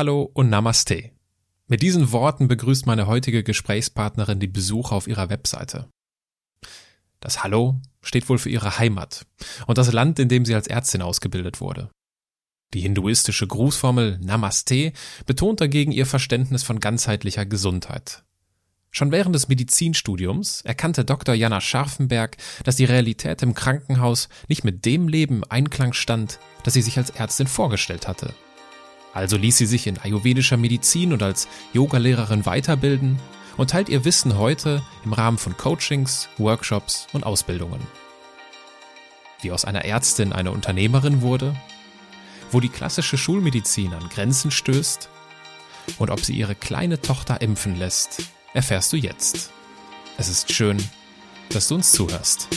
Hallo und Namaste. Mit diesen Worten begrüßt meine heutige Gesprächspartnerin die Besucher auf ihrer Webseite. Das Hallo steht wohl für ihre Heimat und das Land, in dem sie als Ärztin ausgebildet wurde. Die hinduistische Grußformel Namaste betont dagegen ihr Verständnis von ganzheitlicher Gesundheit. Schon während des Medizinstudiums erkannte Dr. Jana Scharfenberg, dass die Realität im Krankenhaus nicht mit dem Leben im Einklang stand, das sie sich als Ärztin vorgestellt hatte. Also ließ sie sich in ayurvedischer Medizin und als Yogalehrerin weiterbilden und teilt ihr Wissen heute im Rahmen von Coachings, Workshops und Ausbildungen. Wie aus einer Ärztin eine Unternehmerin wurde, wo die klassische Schulmedizin an Grenzen stößt und ob sie ihre kleine Tochter impfen lässt, erfährst du jetzt. Es ist schön, dass du uns zuhörst.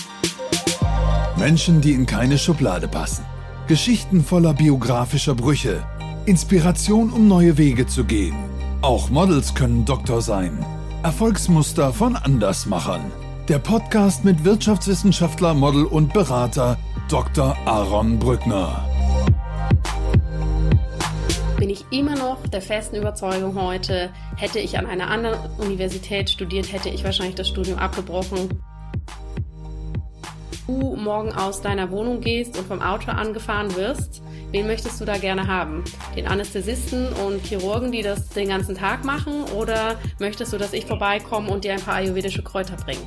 Menschen, die in keine Schublade passen. Geschichten voller biografischer Brüche. Inspiration, um neue Wege zu gehen. Auch Models können Doktor sein. Erfolgsmuster von Andersmachern. Der Podcast mit Wirtschaftswissenschaftler, Model und Berater Dr. Aaron Brückner bin ich immer noch der festen Überzeugung heute, hätte ich an einer anderen Universität studiert, hätte ich wahrscheinlich das Studium abgebrochen. Du morgen aus deiner Wohnung gehst und vom Auto angefahren wirst, wen möchtest du da gerne haben? Den Anästhesisten und Chirurgen, die das den ganzen Tag machen? Oder möchtest du, dass ich vorbeikomme und dir ein paar ayurvedische Kräuter bringe?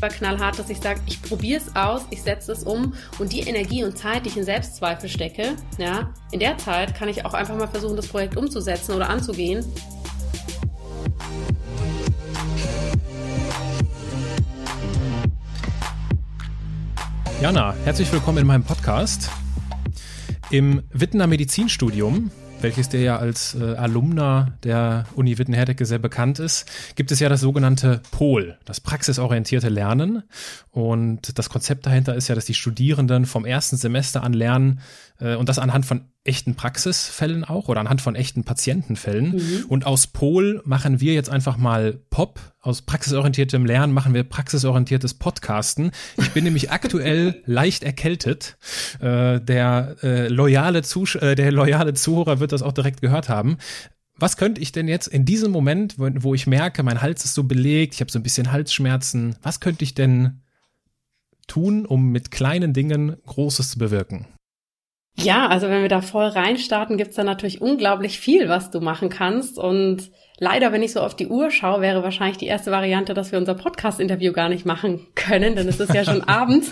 war knallhart, dass ich sage, ich probiere es aus, ich setze es um und die Energie und Zeit, die ich in Selbstzweifel stecke, ja, in der Zeit kann ich auch einfach mal versuchen, das Projekt umzusetzen oder anzugehen. Jana, herzlich willkommen in meinem Podcast. Im Wittener Medizinstudium welches dir ja als äh, Alumna der Uni Witten-Herdecke sehr bekannt ist, gibt es ja das sogenannte POL, das praxisorientierte Lernen. Und das Konzept dahinter ist ja, dass die Studierenden vom ersten Semester an lernen und das anhand von echten Praxisfällen auch oder anhand von echten Patientenfällen. Mhm. Und aus Pol machen wir jetzt einfach mal Pop. Aus praxisorientiertem Lernen machen wir praxisorientiertes Podcasten. Ich bin nämlich aktuell leicht erkältet. Äh, der, äh, loyale Zusch äh, der loyale Zuhörer wird das auch direkt gehört haben. Was könnte ich denn jetzt in diesem Moment, wo, wo ich merke, mein Hals ist so belegt, ich habe so ein bisschen Halsschmerzen, was könnte ich denn tun, um mit kleinen Dingen Großes zu bewirken? Ja, also wenn wir da voll reinstarten, gibt's da natürlich unglaublich viel, was du machen kannst. Und Leider, wenn ich so auf die Uhr schaue, wäre wahrscheinlich die erste Variante, dass wir unser Podcast-Interview gar nicht machen können, denn es ist ja schon Abend.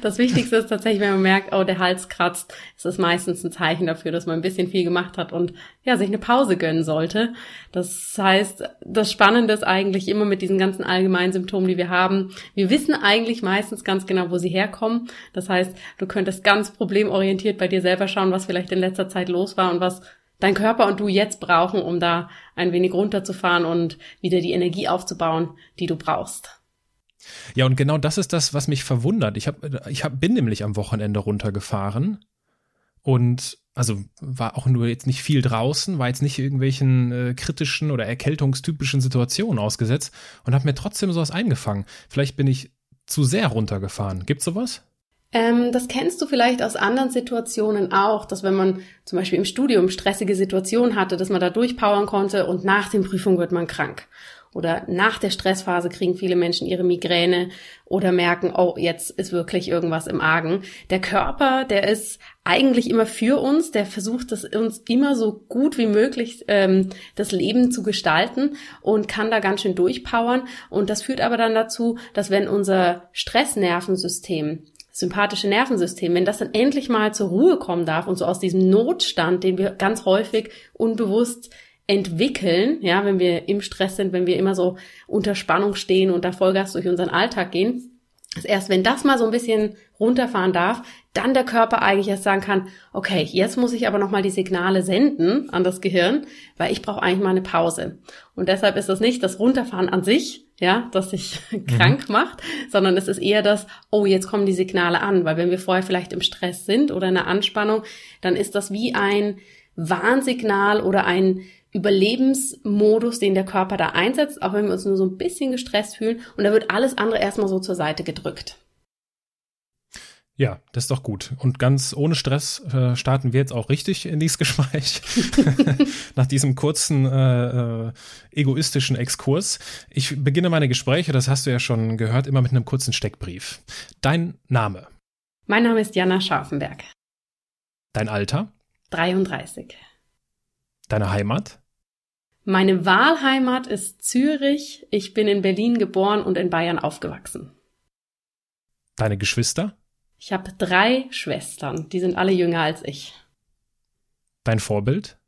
das Wichtigste ist tatsächlich, wenn man merkt, oh, der Hals kratzt, ist es meistens ein Zeichen dafür, dass man ein bisschen viel gemacht hat und ja, sich eine Pause gönnen sollte. Das heißt, das Spannende ist eigentlich immer mit diesen ganzen allgemeinen Symptomen, die wir haben. Wir wissen eigentlich meistens ganz genau, wo sie herkommen. Das heißt, du könntest ganz problemorientiert bei dir selber schauen, was vielleicht in letzter Zeit los war und was dein Körper und du jetzt brauchen, um da ein wenig runterzufahren und wieder die Energie aufzubauen, die du brauchst. Ja, und genau das ist das, was mich verwundert. Ich, hab, ich hab, bin nämlich am Wochenende runtergefahren und also war auch nur jetzt nicht viel draußen, war jetzt nicht irgendwelchen äh, kritischen oder erkältungstypischen Situationen ausgesetzt und habe mir trotzdem sowas eingefangen. Vielleicht bin ich zu sehr runtergefahren. Gibt's sowas? Ähm, das kennst du vielleicht aus anderen Situationen auch, dass wenn man zum Beispiel im Studium stressige Situationen hatte, dass man da durchpowern konnte und nach den Prüfungen wird man krank. Oder nach der Stressphase kriegen viele Menschen ihre Migräne oder merken, oh, jetzt ist wirklich irgendwas im Argen. Der Körper, der ist eigentlich immer für uns, der versucht das uns immer so gut wie möglich ähm, das Leben zu gestalten und kann da ganz schön durchpowern. Und das führt aber dann dazu, dass wenn unser Stressnervensystem sympathische Nervensystem, wenn das dann endlich mal zur Ruhe kommen darf und so aus diesem Notstand, den wir ganz häufig unbewusst entwickeln, ja, wenn wir im Stress sind, wenn wir immer so unter Spannung stehen und da Vollgas durch unseren Alltag gehen, dass erst wenn das mal so ein bisschen runterfahren darf, dann der Körper eigentlich erst sagen kann, okay, jetzt muss ich aber nochmal die Signale senden an das Gehirn, weil ich brauche eigentlich mal eine Pause. Und deshalb ist das nicht das Runterfahren an sich, ja, das sich krank mhm. macht, sondern es ist eher das, oh, jetzt kommen die Signale an, weil wenn wir vorher vielleicht im Stress sind oder in einer Anspannung, dann ist das wie ein Warnsignal oder ein Überlebensmodus, den der Körper da einsetzt, auch wenn wir uns nur so ein bisschen gestresst fühlen und da wird alles andere erstmal so zur Seite gedrückt. Ja, das ist doch gut. Und ganz ohne Stress äh, starten wir jetzt auch richtig in dieses Gespräch. Nach diesem kurzen äh, äh, egoistischen Exkurs. Ich beginne meine Gespräche, das hast du ja schon gehört, immer mit einem kurzen Steckbrief. Dein Name? Mein Name ist Jana Scharfenberg. Dein Alter? 33. Deine Heimat? Meine Wahlheimat ist Zürich. Ich bin in Berlin geboren und in Bayern aufgewachsen. Deine Geschwister? Ich habe drei Schwestern, die sind alle jünger als ich. Dein Vorbild?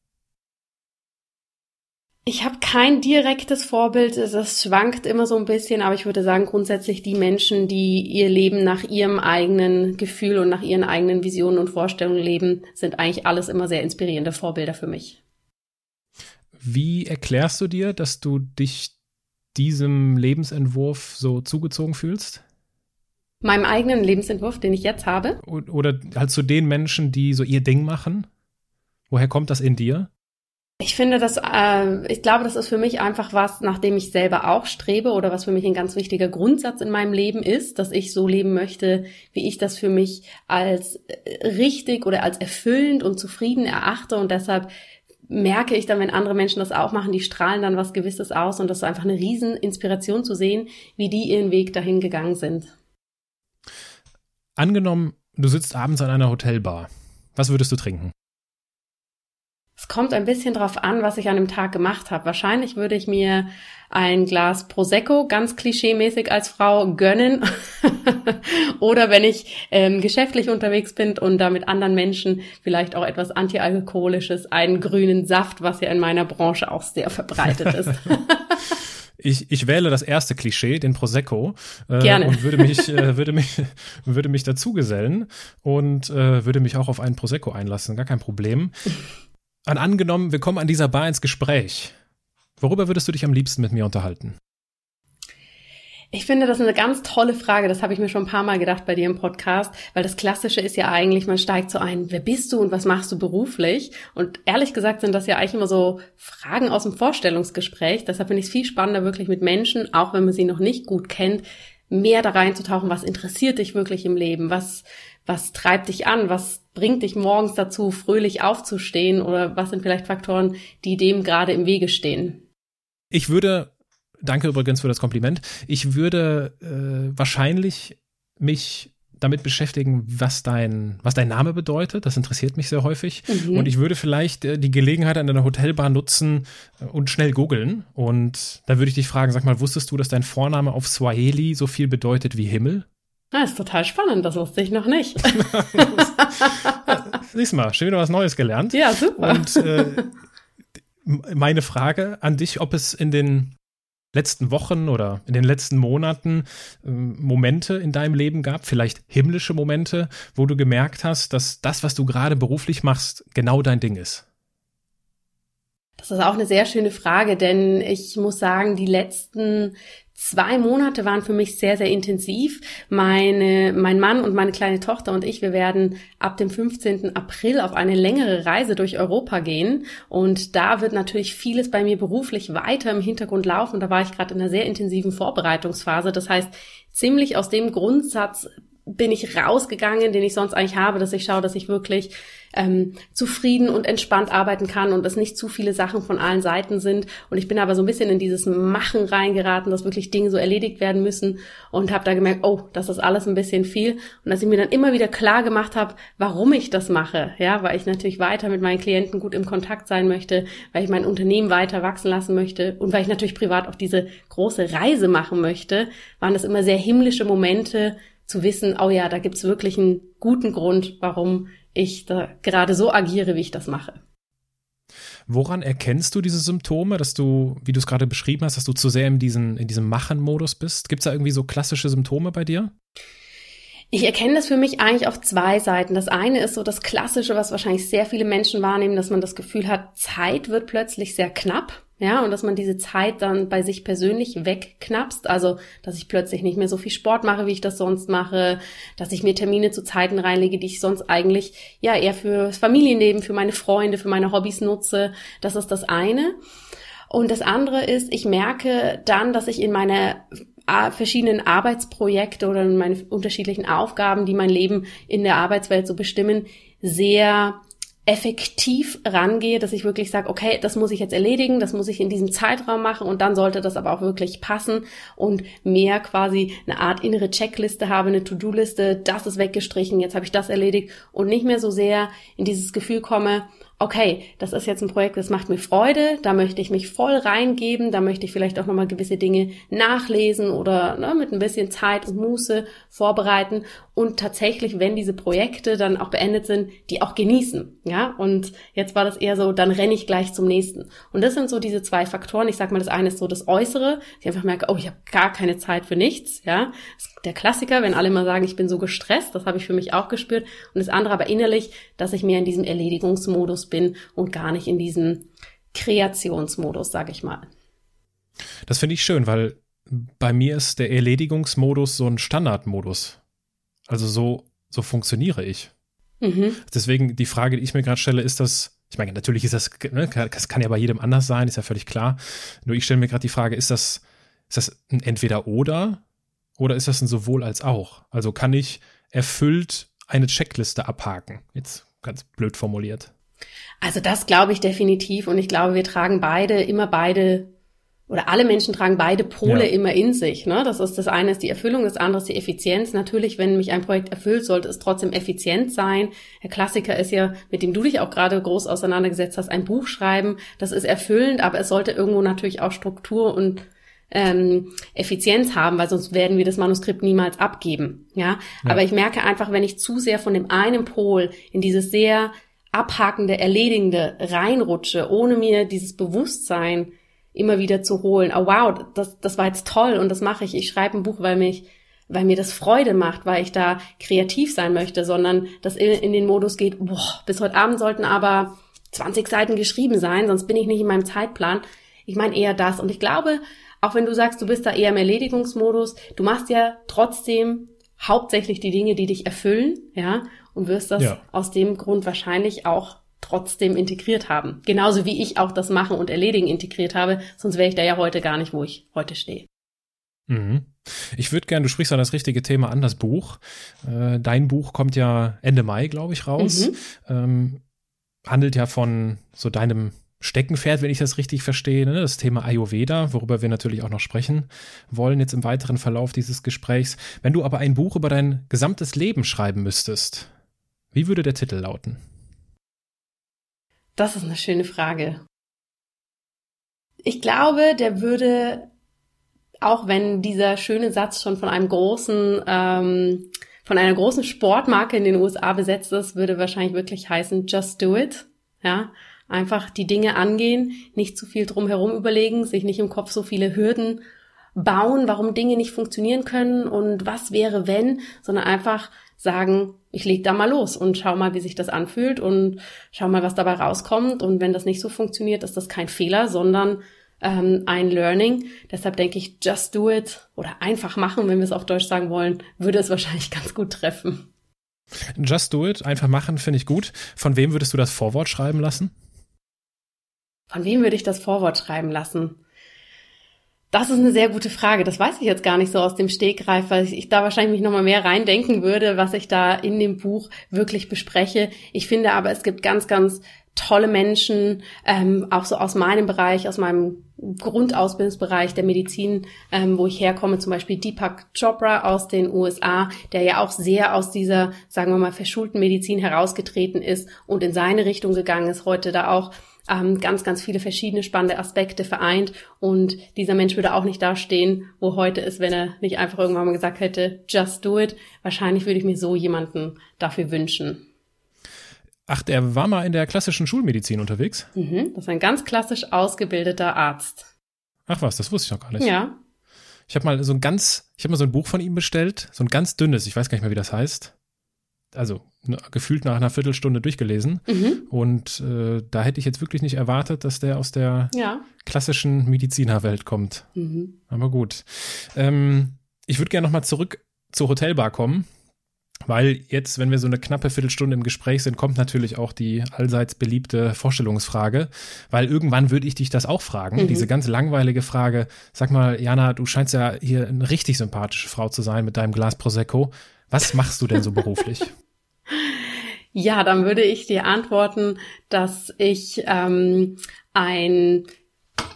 Ich habe kein direktes Vorbild, das schwankt immer so ein bisschen, aber ich würde sagen, grundsätzlich die Menschen, die ihr Leben nach ihrem eigenen Gefühl und nach ihren eigenen Visionen und Vorstellungen leben, sind eigentlich alles immer sehr inspirierende Vorbilder für mich. Wie erklärst du dir, dass du dich diesem Lebensentwurf so zugezogen fühlst? Meinem eigenen Lebensentwurf, den ich jetzt habe. Oder halt zu den Menschen, die so ihr Ding machen? Woher kommt das in dir? Ich finde, dass äh, ich glaube, das ist für mich einfach was, nach dem ich selber auch strebe oder was für mich ein ganz wichtiger Grundsatz in meinem Leben ist, dass ich so leben möchte, wie ich das für mich als äh, richtig oder als erfüllend und zufrieden erachte und deshalb merke ich dann, wenn andere Menschen das auch machen, die strahlen dann was Gewisses aus und das ist einfach eine riesen Inspiration zu sehen, wie die ihren Weg dahin gegangen sind. Angenommen, du sitzt abends an einer Hotelbar. Was würdest du trinken? Es kommt ein bisschen drauf an, was ich an dem Tag gemacht habe. Wahrscheinlich würde ich mir ein Glas Prosecco ganz klischeemäßig als Frau gönnen. Oder wenn ich ähm, geschäftlich unterwegs bin und da mit anderen Menschen vielleicht auch etwas antialkoholisches, einen grünen Saft, was ja in meiner Branche auch sehr verbreitet ist. Ich, ich wähle das erste Klischee, den Prosecco. Äh, Gerne. Und würde mich, äh, würde mich, würde mich dazugesellen und äh, würde mich auch auf einen Prosecco einlassen. Gar kein Problem. Und angenommen, wir kommen an dieser Bar ins Gespräch. Worüber würdest du dich am liebsten mit mir unterhalten? Ich finde das eine ganz tolle Frage. Das habe ich mir schon ein paar Mal gedacht bei dir im Podcast, weil das Klassische ist ja eigentlich, man steigt so ein, wer bist du und was machst du beruflich? Und ehrlich gesagt sind das ja eigentlich immer so Fragen aus dem Vorstellungsgespräch. Deshalb finde ich es viel spannender, wirklich mit Menschen, auch wenn man sie noch nicht gut kennt, mehr da reinzutauchen. Was interessiert dich wirklich im Leben? Was, was treibt dich an? Was bringt dich morgens dazu, fröhlich aufzustehen? Oder was sind vielleicht Faktoren, die dem gerade im Wege stehen? Ich würde Danke übrigens für das Kompliment. Ich würde äh, wahrscheinlich mich damit beschäftigen, was dein, was dein Name bedeutet. Das interessiert mich sehr häufig. Mhm. Und ich würde vielleicht äh, die Gelegenheit an einer Hotelbar nutzen äh, und schnell googeln. Und da würde ich dich fragen, sag mal, wusstest du, dass dein Vorname auf Swahili so viel bedeutet wie Himmel? Das ah, ist total spannend, das wusste ich noch nicht. Siehst mal, schon wieder was Neues gelernt. Ja, super. Und äh, meine Frage an dich, ob es in den letzten Wochen oder in den letzten Monaten äh, Momente in deinem Leben gab, vielleicht himmlische Momente, wo du gemerkt hast, dass das, was du gerade beruflich machst, genau dein Ding ist? Das ist auch eine sehr schöne Frage, denn ich muss sagen, die letzten Zwei Monate waren für mich sehr, sehr intensiv. Meine, mein Mann und meine kleine Tochter und ich, wir werden ab dem 15. April auf eine längere Reise durch Europa gehen. Und da wird natürlich vieles bei mir beruflich weiter im Hintergrund laufen. Da war ich gerade in einer sehr intensiven Vorbereitungsphase. Das heißt, ziemlich aus dem Grundsatz bin ich rausgegangen, den ich sonst eigentlich habe, dass ich schaue, dass ich wirklich ähm, zufrieden und entspannt arbeiten kann und dass nicht zu viele Sachen von allen Seiten sind. Und ich bin aber so ein bisschen in dieses Machen reingeraten, dass wirklich Dinge so erledigt werden müssen und habe da gemerkt, oh, das ist alles ein bisschen viel. Und dass ich mir dann immer wieder klar gemacht habe, warum ich das mache, ja, weil ich natürlich weiter mit meinen Klienten gut im Kontakt sein möchte, weil ich mein Unternehmen weiter wachsen lassen möchte und weil ich natürlich privat auch diese große Reise machen möchte, waren das immer sehr himmlische Momente, zu wissen, oh ja, da gibt's wirklich einen guten Grund, warum ich da gerade so agiere, wie ich das mache. Woran erkennst du diese Symptome, dass du, wie du es gerade beschrieben hast, dass du zu sehr in, diesen, in diesem Machen-Modus bist? Gibt es da irgendwie so klassische Symptome bei dir? Ich erkenne das für mich eigentlich auf zwei Seiten. Das eine ist so das Klassische, was wahrscheinlich sehr viele Menschen wahrnehmen, dass man das Gefühl hat, Zeit wird plötzlich sehr knapp. Ja, und dass man diese Zeit dann bei sich persönlich wegknapst. Also, dass ich plötzlich nicht mehr so viel Sport mache, wie ich das sonst mache, dass ich mir Termine zu Zeiten reinlege, die ich sonst eigentlich ja eher fürs Familienleben, für meine Freunde, für meine Hobbys nutze. Das ist das eine. Und das andere ist, ich merke dann, dass ich in meiner äh, verschiedenen Arbeitsprojekte oder meine unterschiedlichen Aufgaben, die mein Leben in der Arbeitswelt so bestimmen, sehr effektiv rangehe, dass ich wirklich sage, okay, das muss ich jetzt erledigen, das muss ich in diesem Zeitraum machen und dann sollte das aber auch wirklich passen und mehr quasi eine Art innere Checkliste habe, eine To-Do-Liste, das ist weggestrichen, jetzt habe ich das erledigt und nicht mehr so sehr in dieses Gefühl komme, okay, das ist jetzt ein Projekt, das macht mir Freude, da möchte ich mich voll reingeben, da möchte ich vielleicht auch nochmal gewisse Dinge nachlesen oder ne, mit ein bisschen Zeit und Muße vorbereiten. Und tatsächlich, wenn diese Projekte dann auch beendet sind, die auch genießen, ja, und jetzt war das eher so, dann renne ich gleich zum nächsten. Und das sind so diese zwei Faktoren, ich sag mal, das eine ist so das Äußere, ich einfach merke, oh, ich habe gar keine Zeit für nichts, ja, der Klassiker, wenn alle mal sagen, ich bin so gestresst, das habe ich für mich auch gespürt und das andere aber innerlich, dass ich mehr in diesem Erledigungsmodus bin und gar nicht in diesem Kreationsmodus, sage ich mal. Das finde ich schön, weil bei mir ist der Erledigungsmodus so ein Standardmodus. Also so, so funktioniere ich. Mhm. Deswegen die Frage, die ich mir gerade stelle, ist das, ich meine, natürlich ist das, ne, das kann ja bei jedem anders sein, ist ja völlig klar. Nur ich stelle mir gerade die Frage, ist das, ist das ein Entweder-Oder oder ist das ein sowohl als auch? Also kann ich erfüllt eine Checkliste abhaken? Jetzt ganz blöd formuliert. Also das glaube ich definitiv und ich glaube, wir tragen beide immer beide oder alle Menschen tragen beide Pole ja. immer in sich. Ne? Das ist das eine ist die Erfüllung, das andere ist die Effizienz. Natürlich, wenn mich ein Projekt erfüllt, sollte es trotzdem effizient sein. Der Klassiker ist ja, mit dem du dich auch gerade groß auseinandergesetzt hast, ein Buch schreiben. Das ist erfüllend, aber es sollte irgendwo natürlich auch Struktur und ähm, Effizienz haben, weil sonst werden wir das Manuskript niemals abgeben. Ja? ja, aber ich merke einfach, wenn ich zu sehr von dem einen Pol in dieses sehr abhakende, erledigende reinrutsche, ohne mir dieses Bewusstsein immer wieder zu holen. Oh wow, das, das war jetzt toll und das mache ich. Ich schreibe ein Buch, weil mich weil mir das Freude macht, weil ich da kreativ sein möchte, sondern dass in, in den Modus geht, boah, bis heute Abend sollten aber 20 Seiten geschrieben sein, sonst bin ich nicht in meinem Zeitplan. Ich meine eher das. Und ich glaube, auch wenn du sagst, du bist da eher im Erledigungsmodus, du machst ja trotzdem hauptsächlich die Dinge, die dich erfüllen, ja, und wirst das ja. aus dem Grund wahrscheinlich auch trotzdem integriert haben. Genauso wie ich auch das Machen und Erledigen integriert habe, sonst wäre ich da ja heute gar nicht, wo ich heute stehe. Mhm. Ich würde gerne, du sprichst an das richtige Thema an, das Buch. Äh, dein Buch kommt ja Ende Mai, glaube ich, raus. Mhm. Ähm, handelt ja von so deinem Steckenpferd, wenn ich das richtig verstehe, ne? das Thema Ayurveda, worüber wir natürlich auch noch sprechen wollen jetzt im weiteren Verlauf dieses Gesprächs. Wenn du aber ein Buch über dein gesamtes Leben schreiben müsstest, wie würde der Titel lauten? Das ist eine schöne Frage. Ich glaube, der würde, auch wenn dieser schöne Satz schon von einem großen, ähm, von einer großen Sportmarke in den USA besetzt ist, würde wahrscheinlich wirklich heißen Just Do It. Ja, Einfach die Dinge angehen, nicht zu viel drumherum überlegen, sich nicht im Kopf so viele Hürden bauen, warum Dinge nicht funktionieren können und was wäre wenn, sondern einfach sagen, ich leg da mal los und schau mal, wie sich das anfühlt und schau mal, was dabei rauskommt. Und wenn das nicht so funktioniert, ist das kein Fehler, sondern ähm, ein Learning. Deshalb denke ich, just do it oder einfach machen, wenn wir es auf Deutsch sagen wollen, würde es wahrscheinlich ganz gut treffen. Just do it, einfach machen, finde ich gut. Von wem würdest du das Vorwort schreiben lassen? Von wem würde ich das Vorwort schreiben lassen? Das ist eine sehr gute Frage. Das weiß ich jetzt gar nicht so aus dem Stegreif, weil ich da wahrscheinlich mich nochmal mehr reindenken würde, was ich da in dem Buch wirklich bespreche. Ich finde aber, es gibt ganz, ganz tolle Menschen, ähm, auch so aus meinem Bereich, aus meinem Grundausbildungsbereich der Medizin, ähm, wo ich herkomme, zum Beispiel Deepak Chopra aus den USA, der ja auch sehr aus dieser, sagen wir mal, verschulten Medizin herausgetreten ist und in seine Richtung gegangen ist, heute da auch ähm, ganz, ganz viele verschiedene spannende Aspekte vereint. Und dieser Mensch würde auch nicht dastehen, wo heute ist, wenn er nicht einfach irgendwann mal gesagt hätte, just do it. Wahrscheinlich würde ich mir so jemanden dafür wünschen. Ach, der war mal in der klassischen Schulmedizin unterwegs? Mhm, das ist ein ganz klassisch ausgebildeter Arzt. Ach was, das wusste ich noch gar nicht. Ja. Ich habe mal so ein ganz, ich habe mal so ein Buch von ihm bestellt, so ein ganz dünnes, ich weiß gar nicht mehr, wie das heißt also ne, gefühlt nach einer Viertelstunde durchgelesen. Mhm. Und äh, da hätte ich jetzt wirklich nicht erwartet, dass der aus der ja. klassischen Medizinerwelt kommt. Mhm. Aber gut. Ähm, ich würde gerne nochmal zurück zur Hotelbar kommen. Weil jetzt, wenn wir so eine knappe Viertelstunde im Gespräch sind, kommt natürlich auch die allseits beliebte Vorstellungsfrage, weil irgendwann würde ich dich das auch fragen, mhm. diese ganz langweilige Frage, sag mal, Jana, du scheinst ja hier eine richtig sympathische Frau zu sein mit deinem Glas Prosecco. Was machst du denn so beruflich? Ja, dann würde ich dir antworten, dass ich ähm, ein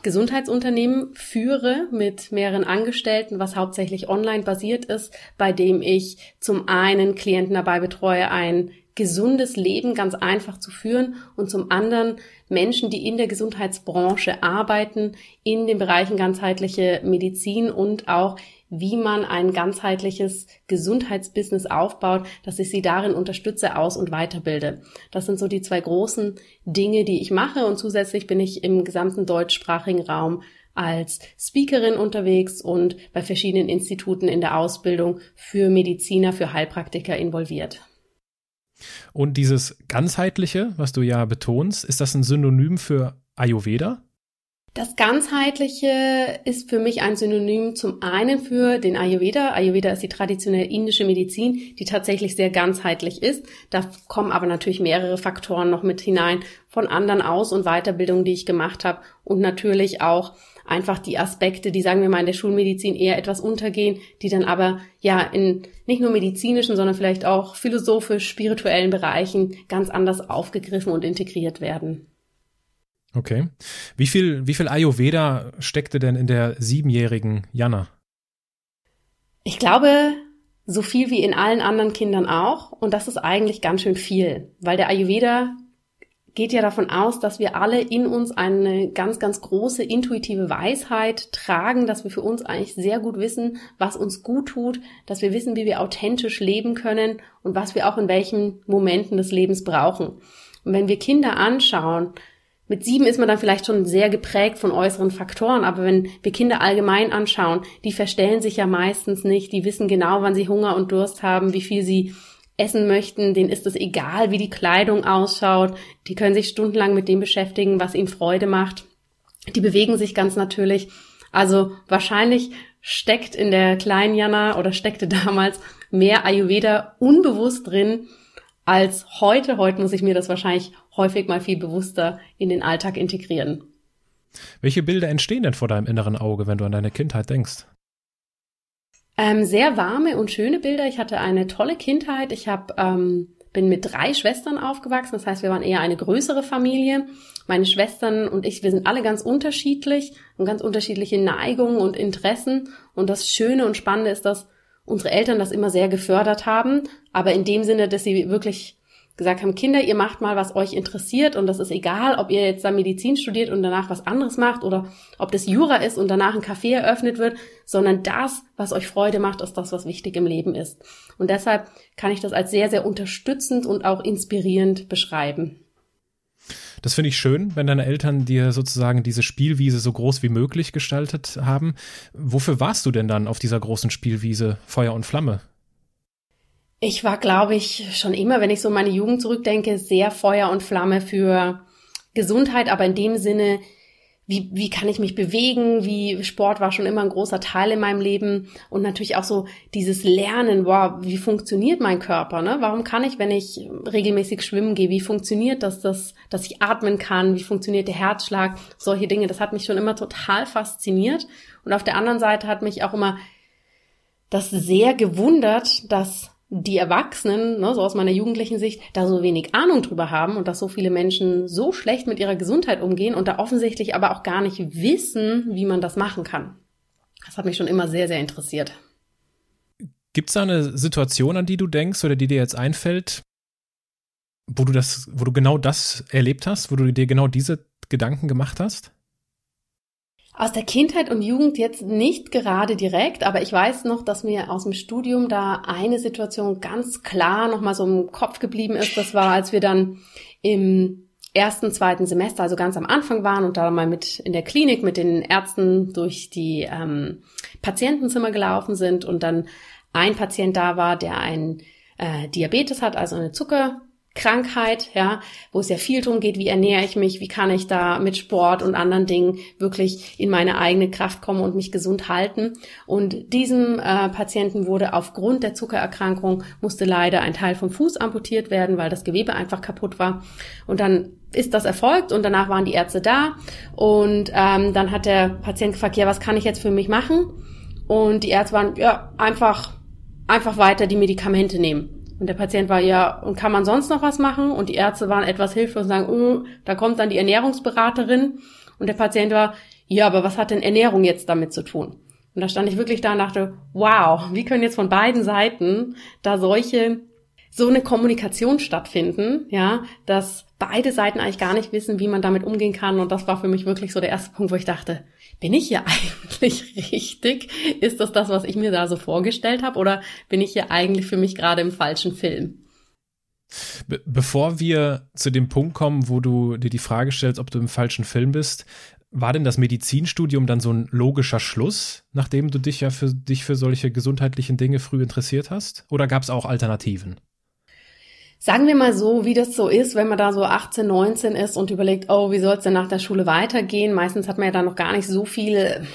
Gesundheitsunternehmen führe mit mehreren Angestellten, was hauptsächlich online basiert ist, bei dem ich zum einen Klienten dabei betreue, ein gesundes Leben ganz einfach zu führen und zum anderen Menschen, die in der Gesundheitsbranche arbeiten, in den Bereichen ganzheitliche Medizin und auch wie man ein ganzheitliches Gesundheitsbusiness aufbaut, dass ich sie darin unterstütze, aus- und weiterbilde. Das sind so die zwei großen Dinge, die ich mache und zusätzlich bin ich im gesamten deutschsprachigen Raum als Speakerin unterwegs und bei verschiedenen Instituten in der Ausbildung für Mediziner, für Heilpraktiker involviert. Und dieses ganzheitliche, was du ja betonst, ist das ein Synonym für Ayurveda? Das Ganzheitliche ist für mich ein Synonym zum einen für den Ayurveda. Ayurveda ist die traditionelle indische Medizin, die tatsächlich sehr ganzheitlich ist. Da kommen aber natürlich mehrere Faktoren noch mit hinein von anderen Aus- und Weiterbildungen, die ich gemacht habe und natürlich auch einfach die Aspekte, die sagen wir mal in der Schulmedizin eher etwas untergehen, die dann aber ja in nicht nur medizinischen, sondern vielleicht auch philosophisch, spirituellen Bereichen ganz anders aufgegriffen und integriert werden. Okay. Wie viel, wie viel Ayurveda steckte denn in der siebenjährigen Jana? Ich glaube, so viel wie in allen anderen Kindern auch. Und das ist eigentlich ganz schön viel, weil der Ayurveda geht ja davon aus, dass wir alle in uns eine ganz, ganz große intuitive Weisheit tragen, dass wir für uns eigentlich sehr gut wissen, was uns gut tut, dass wir wissen, wie wir authentisch leben können und was wir auch in welchen Momenten des Lebens brauchen. Und wenn wir Kinder anschauen, mit sieben ist man dann vielleicht schon sehr geprägt von äußeren Faktoren, aber wenn wir Kinder allgemein anschauen, die verstellen sich ja meistens nicht, die wissen genau, wann sie Hunger und Durst haben, wie viel sie essen möchten, denen ist es egal, wie die Kleidung ausschaut, die können sich stundenlang mit dem beschäftigen, was ihnen Freude macht. Die bewegen sich ganz natürlich. Also wahrscheinlich steckt in der kleinen Jana oder steckte damals mehr Ayurveda unbewusst drin, als heute. Heute muss ich mir das wahrscheinlich häufig mal viel bewusster in den Alltag integrieren. Welche Bilder entstehen denn vor deinem inneren Auge, wenn du an deine Kindheit denkst? Ähm, sehr warme und schöne Bilder. Ich hatte eine tolle Kindheit. Ich hab, ähm, bin mit drei Schwestern aufgewachsen. Das heißt, wir waren eher eine größere Familie. Meine Schwestern und ich, wir sind alle ganz unterschiedlich und ganz unterschiedliche Neigungen und Interessen. Und das Schöne und Spannende ist, dass unsere Eltern das immer sehr gefördert haben, aber in dem Sinne, dass sie wirklich gesagt haben, Kinder, ihr macht mal, was euch interessiert und das ist egal, ob ihr jetzt da Medizin studiert und danach was anderes macht oder ob das Jura ist und danach ein Café eröffnet wird, sondern das, was euch Freude macht, ist das, was wichtig im Leben ist. Und deshalb kann ich das als sehr, sehr unterstützend und auch inspirierend beschreiben. Das finde ich schön, wenn deine Eltern dir sozusagen diese Spielwiese so groß wie möglich gestaltet haben. Wofür warst du denn dann auf dieser großen Spielwiese Feuer und Flamme? Ich war, glaube ich, schon immer, wenn ich so meine Jugend zurückdenke, sehr Feuer und Flamme für Gesundheit, aber in dem Sinne, wie, wie kann ich mich bewegen, wie Sport war schon immer ein großer Teil in meinem Leben. Und natürlich auch so dieses Lernen, wow, wie funktioniert mein Körper, ne? Warum kann ich, wenn ich regelmäßig schwimmen gehe, wie funktioniert das, das, dass ich atmen kann, wie funktioniert der Herzschlag, solche Dinge, das hat mich schon immer total fasziniert. Und auf der anderen Seite hat mich auch immer das sehr gewundert, dass die Erwachsenen, ne, so aus meiner jugendlichen Sicht, da so wenig Ahnung drüber haben und dass so viele Menschen so schlecht mit ihrer Gesundheit umgehen und da offensichtlich aber auch gar nicht wissen, wie man das machen kann. Das hat mich schon immer sehr, sehr interessiert. Gibt es da eine Situation, an die du denkst oder die dir jetzt einfällt, wo du das, wo du genau das erlebt hast, wo du dir genau diese Gedanken gemacht hast? Aus der Kindheit und Jugend jetzt nicht gerade direkt, aber ich weiß noch, dass mir aus dem Studium da eine Situation ganz klar nochmal so im Kopf geblieben ist. Das war, als wir dann im ersten, zweiten Semester, also ganz am Anfang waren und da mal mit in der Klinik mit den Ärzten durch die ähm, Patientenzimmer gelaufen sind und dann ein Patient da war, der ein äh, Diabetes hat, also eine Zucker Krankheit, ja, wo es ja viel darum geht, wie ernähre ich mich, wie kann ich da mit Sport und anderen Dingen wirklich in meine eigene Kraft kommen und mich gesund halten. Und diesem äh, Patienten wurde aufgrund der Zuckererkrankung musste leider ein Teil vom Fuß amputiert werden, weil das Gewebe einfach kaputt war. Und dann ist das erfolgt und danach waren die Ärzte da und ähm, dann hat der Patient gefragt, ja, was kann ich jetzt für mich machen? Und die Ärzte waren, ja, einfach, einfach weiter die Medikamente nehmen. Und der Patient war ja, und kann man sonst noch was machen? Und die Ärzte waren etwas hilflos und sagen, uh, da kommt dann die Ernährungsberaterin. Und der Patient war, ja, aber was hat denn Ernährung jetzt damit zu tun? Und da stand ich wirklich da und dachte, wow, wie können jetzt von beiden Seiten da solche, so eine Kommunikation stattfinden, ja, dass beide Seiten eigentlich gar nicht wissen, wie man damit umgehen kann. Und das war für mich wirklich so der erste Punkt, wo ich dachte, bin ich hier eigentlich richtig? Ist das das, was ich mir da so vorgestellt habe? Oder bin ich hier eigentlich für mich gerade im falschen Film? Be bevor wir zu dem Punkt kommen, wo du dir die Frage stellst, ob du im falschen Film bist, war denn das Medizinstudium dann so ein logischer Schluss, nachdem du dich ja für dich für solche gesundheitlichen Dinge früh interessiert hast? Oder gab es auch Alternativen? Sagen wir mal so, wie das so ist, wenn man da so 18, 19 ist und überlegt, oh, wie soll es denn nach der Schule weitergehen? Meistens hat man ja da noch gar nicht so viel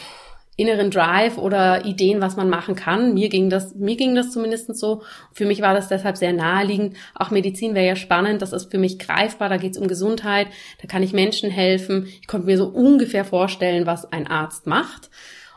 inneren Drive oder Ideen, was man machen kann. Mir ging das, mir ging das zumindest so. Für mich war das deshalb sehr naheliegend. Auch Medizin wäre ja spannend. Das ist für mich greifbar. Da geht es um Gesundheit. Da kann ich Menschen helfen. Ich konnte mir so ungefähr vorstellen, was ein Arzt macht.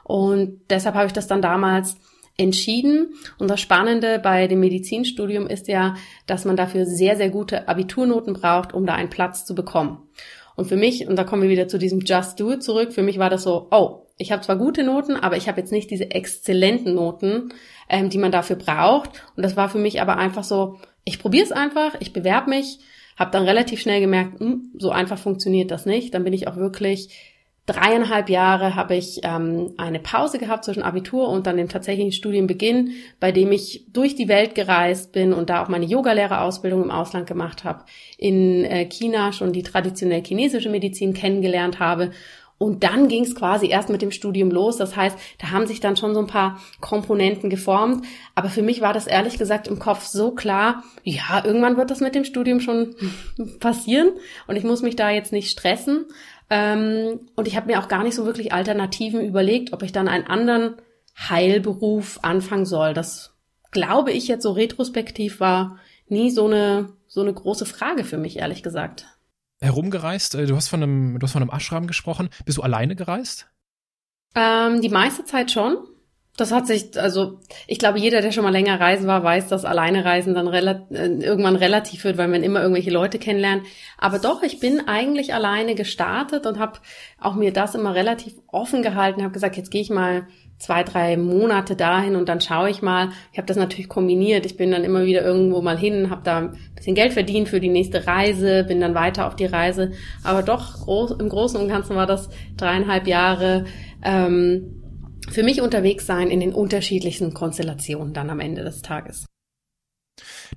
Und deshalb habe ich das dann damals entschieden. Und das Spannende bei dem Medizinstudium ist ja, dass man dafür sehr, sehr gute Abiturnoten braucht, um da einen Platz zu bekommen. Und für mich, und da kommen wir wieder zu diesem Just Do It zurück, für mich war das so, oh, ich habe zwar gute Noten, aber ich habe jetzt nicht diese exzellenten Noten, ähm, die man dafür braucht. Und das war für mich aber einfach so, ich probiere es einfach, ich bewerbe mich, habe dann relativ schnell gemerkt, mh, hm, so einfach funktioniert das nicht. Dann bin ich auch wirklich dreieinhalb Jahre habe ich ähm, eine Pause gehabt zwischen Abitur und dann dem tatsächlichen Studienbeginn, bei dem ich durch die Welt gereist bin und da auch meine Yogalehrerausbildung im Ausland gemacht habe, in äh, China schon die traditionell chinesische Medizin kennengelernt habe und dann ging es quasi erst mit dem Studium los. Das heißt, da haben sich dann schon so ein paar Komponenten geformt. Aber für mich war das ehrlich gesagt im Kopf so klar, ja, irgendwann wird das mit dem Studium schon passieren und ich muss mich da jetzt nicht stressen. Ähm, und ich habe mir auch gar nicht so wirklich Alternativen überlegt, ob ich dann einen anderen Heilberuf anfangen soll. Das glaube ich jetzt so retrospektiv war nie so eine so eine große Frage für mich, ehrlich gesagt. Herumgereist? Äh, du hast von einem, du hast von einem Ashram gesprochen. Bist du alleine gereist? Ähm, die meiste Zeit schon. Das hat sich, also ich glaube, jeder, der schon mal länger reisen war, weiß, dass alleine Reisen dann rela äh, irgendwann relativ wird, weil man immer irgendwelche Leute kennenlernt. Aber doch, ich bin eigentlich alleine gestartet und habe auch mir das immer relativ offen gehalten, habe gesagt, jetzt gehe ich mal zwei, drei Monate dahin und dann schaue ich mal. Ich habe das natürlich kombiniert. Ich bin dann immer wieder irgendwo mal hin, habe da ein bisschen Geld verdient für die nächste Reise, bin dann weiter auf die Reise. Aber doch groß, im Großen und Ganzen war das dreieinhalb Jahre. Ähm, für mich unterwegs sein in den unterschiedlichsten Konstellationen dann am Ende des Tages.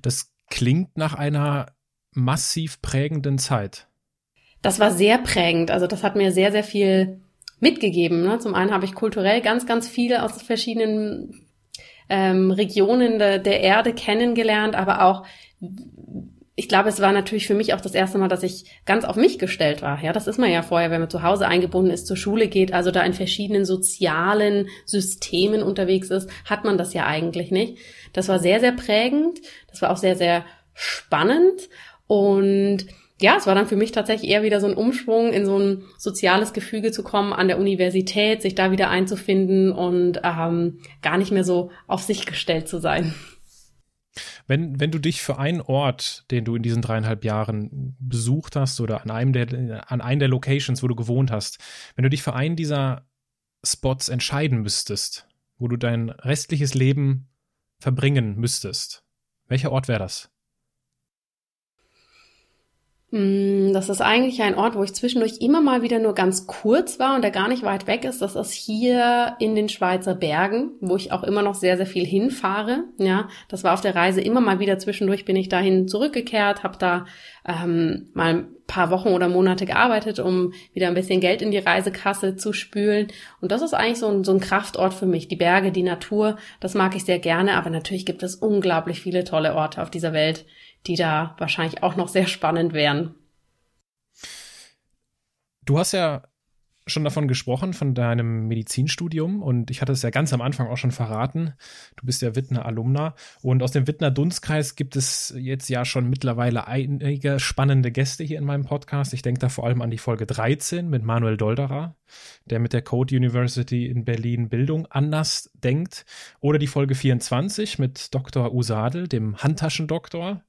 Das klingt nach einer massiv prägenden Zeit. Das war sehr prägend. Also das hat mir sehr, sehr viel mitgegeben. Ne? Zum einen habe ich kulturell ganz, ganz viel aus verschiedenen ähm, Regionen de, der Erde kennengelernt, aber auch ich glaube, es war natürlich für mich auch das erste Mal, dass ich ganz auf mich gestellt war. Ja, das ist man ja vorher, wenn man zu Hause eingebunden ist, zur Schule geht, also da in verschiedenen sozialen Systemen unterwegs ist, hat man das ja eigentlich nicht. Das war sehr, sehr prägend. Das war auch sehr, sehr spannend und ja, es war dann für mich tatsächlich eher wieder so ein Umschwung in so ein soziales Gefüge zu kommen an der Universität, sich da wieder einzufinden und ähm, gar nicht mehr so auf sich gestellt zu sein. Wenn, wenn du dich für einen Ort, den du in diesen dreieinhalb Jahren besucht hast oder an einem der, an einen der Locations, wo du gewohnt hast, wenn du dich für einen dieser Spots entscheiden müsstest, wo du dein restliches Leben verbringen müsstest, welcher Ort wäre das? Mm, das ist eigentlich ein Ort, wo ich zwischendurch immer mal wieder nur ganz kurz war und der gar nicht weit weg ist. Das ist hier in den Schweizer Bergen, wo ich auch immer noch sehr, sehr viel hinfahre. Ja, das war auf der Reise immer mal wieder zwischendurch bin ich dahin zurückgekehrt, habe da ähm, mal ein paar Wochen oder Monate gearbeitet, um wieder ein bisschen Geld in die Reisekasse zu spülen. Und das ist eigentlich so ein, so ein Kraftort für mich. Die Berge, die Natur, das mag ich sehr gerne. Aber natürlich gibt es unglaublich viele tolle Orte auf dieser Welt, die da wahrscheinlich auch noch sehr spannend wären. Du hast ja schon davon gesprochen, von deinem Medizinstudium und ich hatte es ja ganz am Anfang auch schon verraten. Du bist ja Wittner Alumna und aus dem Wittner Dunstkreis gibt es jetzt ja schon mittlerweile einige spannende Gäste hier in meinem Podcast. Ich denke da vor allem an die Folge 13 mit Manuel Dolderer, der mit der Code University in Berlin Bildung anders denkt oder die Folge 24 mit Dr. Usadel, dem Handtaschendoktor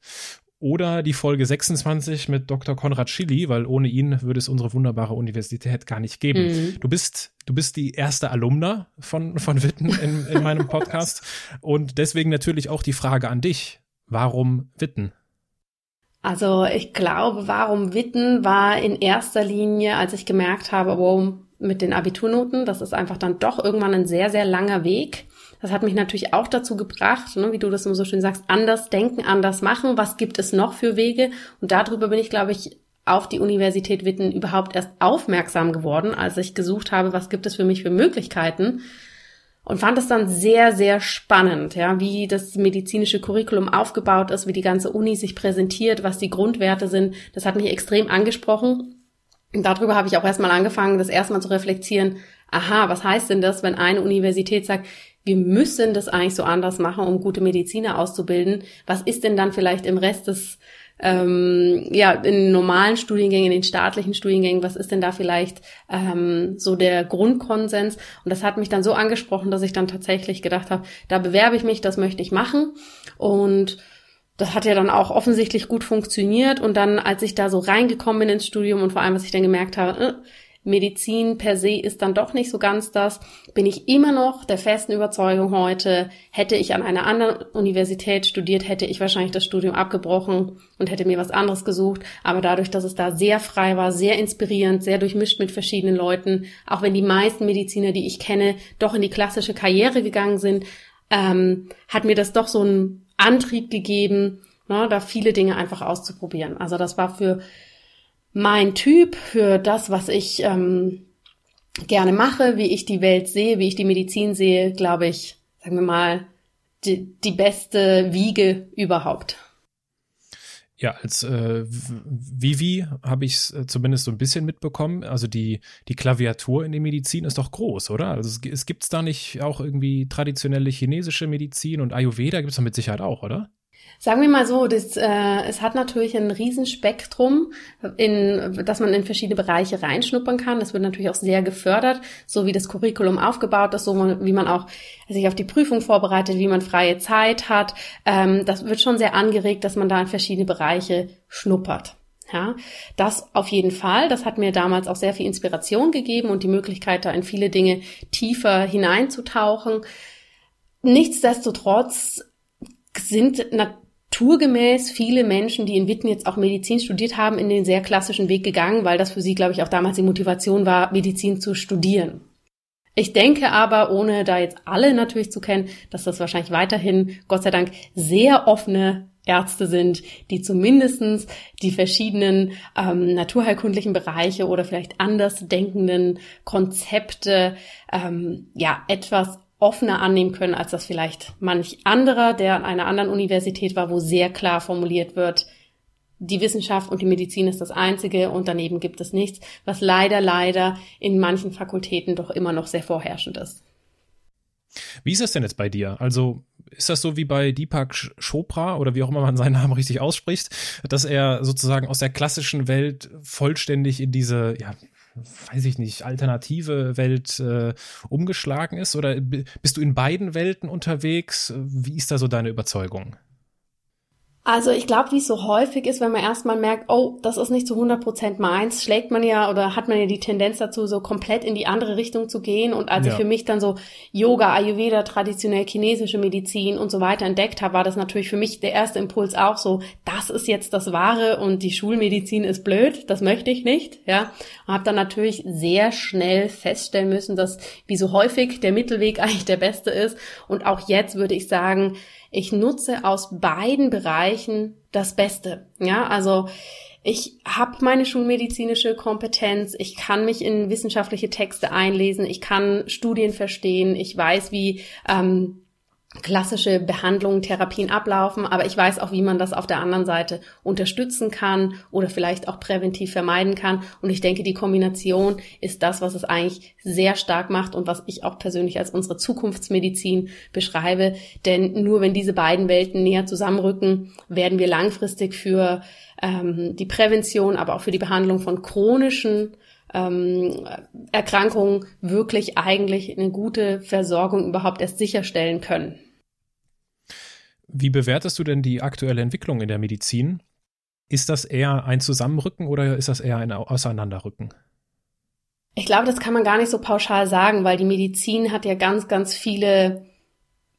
oder die Folge 26 mit Dr. Konrad Schilly, weil ohne ihn würde es unsere wunderbare Universität gar nicht geben. Mhm. Du bist, du bist die erste Alumna von, von Witten in, in meinem Podcast und deswegen natürlich auch die Frage an dich. Warum Witten? Also ich glaube, warum Witten war in erster Linie, als ich gemerkt habe, wow, mit den Abiturnoten, das ist einfach dann doch irgendwann ein sehr, sehr langer Weg. Das hat mich natürlich auch dazu gebracht, ne, wie du das immer so schön sagst, anders denken, anders machen. Was gibt es noch für Wege? Und darüber bin ich, glaube ich, auf die Universität Witten überhaupt erst aufmerksam geworden, als ich gesucht habe, was gibt es für mich für Möglichkeiten. Und fand es dann sehr, sehr spannend, ja, wie das medizinische Curriculum aufgebaut ist, wie die ganze Uni sich präsentiert, was die Grundwerte sind. Das hat mich extrem angesprochen. Und darüber habe ich auch erstmal angefangen, das erstmal zu reflektieren. Aha, was heißt denn das, wenn eine Universität sagt, wir müssen das eigentlich so anders machen, um gute Mediziner auszubilden. Was ist denn dann vielleicht im Rest des, ähm, ja, in normalen Studiengängen, in den staatlichen Studiengängen, was ist denn da vielleicht ähm, so der Grundkonsens? Und das hat mich dann so angesprochen, dass ich dann tatsächlich gedacht habe, da bewerbe ich mich, das möchte ich machen. Und das hat ja dann auch offensichtlich gut funktioniert. Und dann, als ich da so reingekommen bin ins Studium und vor allem, was ich dann gemerkt habe, äh, Medizin per se ist dann doch nicht so ganz das, bin ich immer noch der festen Überzeugung heute, hätte ich an einer anderen Universität studiert, hätte ich wahrscheinlich das Studium abgebrochen und hätte mir was anderes gesucht. Aber dadurch, dass es da sehr frei war, sehr inspirierend, sehr durchmischt mit verschiedenen Leuten, auch wenn die meisten Mediziner, die ich kenne, doch in die klassische Karriere gegangen sind, ähm, hat mir das doch so einen Antrieb gegeben, ne, da viele Dinge einfach auszuprobieren. Also das war für mein Typ, für das, was ich ähm, gerne mache, wie ich die Welt sehe, wie ich die Medizin sehe, glaube ich, sagen wir mal, die, die beste Wiege überhaupt. Ja, als äh, Vivi habe ich es äh, zumindest so ein bisschen mitbekommen. Also die, die Klaviatur in der Medizin ist doch groß, oder? Also es, es gibt da nicht auch irgendwie traditionelle chinesische Medizin und Ayurveda gibt es da mit Sicherheit auch, oder? Sagen wir mal so, das, äh, es hat natürlich ein Riesenspektrum, in, dass man in verschiedene Bereiche reinschnuppern kann. Das wird natürlich auch sehr gefördert, so wie das Curriculum aufgebaut ist, so wie man auch sich auf die Prüfung vorbereitet, wie man freie Zeit hat. Ähm, das wird schon sehr angeregt, dass man da in verschiedene Bereiche schnuppert. Ja, das auf jeden Fall. Das hat mir damals auch sehr viel Inspiration gegeben und die Möglichkeit, da in viele Dinge tiefer hineinzutauchen. Nichtsdestotrotz sind naturgemäß viele Menschen, die in Witten jetzt auch Medizin studiert haben, in den sehr klassischen Weg gegangen, weil das für sie, glaube ich, auch damals die Motivation war, Medizin zu studieren. Ich denke aber, ohne da jetzt alle natürlich zu kennen, dass das wahrscheinlich weiterhin, Gott sei Dank, sehr offene Ärzte sind, die zumindestens die verschiedenen ähm, naturheilkundlichen Bereiche oder vielleicht anders denkenden Konzepte ähm, ja etwas offener annehmen können, als das vielleicht manch anderer, der an einer anderen Universität war, wo sehr klar formuliert wird, die Wissenschaft und die Medizin ist das Einzige und daneben gibt es nichts, was leider, leider in manchen Fakultäten doch immer noch sehr vorherrschend ist. Wie ist das denn jetzt bei dir? Also ist das so wie bei Deepak Chopra oder wie auch immer man seinen Namen richtig ausspricht, dass er sozusagen aus der klassischen Welt vollständig in diese, ja, weiß ich nicht, alternative Welt äh, umgeschlagen ist? Oder bist du in beiden Welten unterwegs? Wie ist da so deine Überzeugung? Also ich glaube, wie es so häufig ist, wenn man erstmal merkt, oh, das ist nicht zu 100 Prozent meins, schlägt man ja oder hat man ja die Tendenz dazu, so komplett in die andere Richtung zu gehen. Und als ja. ich für mich dann so Yoga, Ayurveda, traditionell chinesische Medizin und so weiter entdeckt habe, war das natürlich für mich der erste Impuls auch so, das ist jetzt das Wahre und die Schulmedizin ist blöd, das möchte ich nicht. Ja, und habe dann natürlich sehr schnell feststellen müssen, dass wie so häufig der Mittelweg eigentlich der beste ist. Und auch jetzt würde ich sagen, ich nutze aus beiden Bereichen das Beste. Ja, also ich habe meine schulmedizinische Kompetenz, ich kann mich in wissenschaftliche Texte einlesen, ich kann Studien verstehen, ich weiß, wie ähm, klassische Behandlungen, Therapien ablaufen, aber ich weiß auch, wie man das auf der anderen Seite unterstützen kann oder vielleicht auch präventiv vermeiden kann. Und ich denke, die Kombination ist das, was es eigentlich sehr stark macht und was ich auch persönlich als unsere Zukunftsmedizin beschreibe. Denn nur wenn diese beiden Welten näher zusammenrücken, werden wir langfristig für ähm, die Prävention, aber auch für die Behandlung von chronischen ähm, Erkrankungen wirklich eigentlich eine gute Versorgung überhaupt erst sicherstellen können. Wie bewertest du denn die aktuelle Entwicklung in der Medizin? Ist das eher ein Zusammenrücken oder ist das eher ein Auseinanderrücken? Ich glaube, das kann man gar nicht so pauschal sagen, weil die Medizin hat ja ganz, ganz viele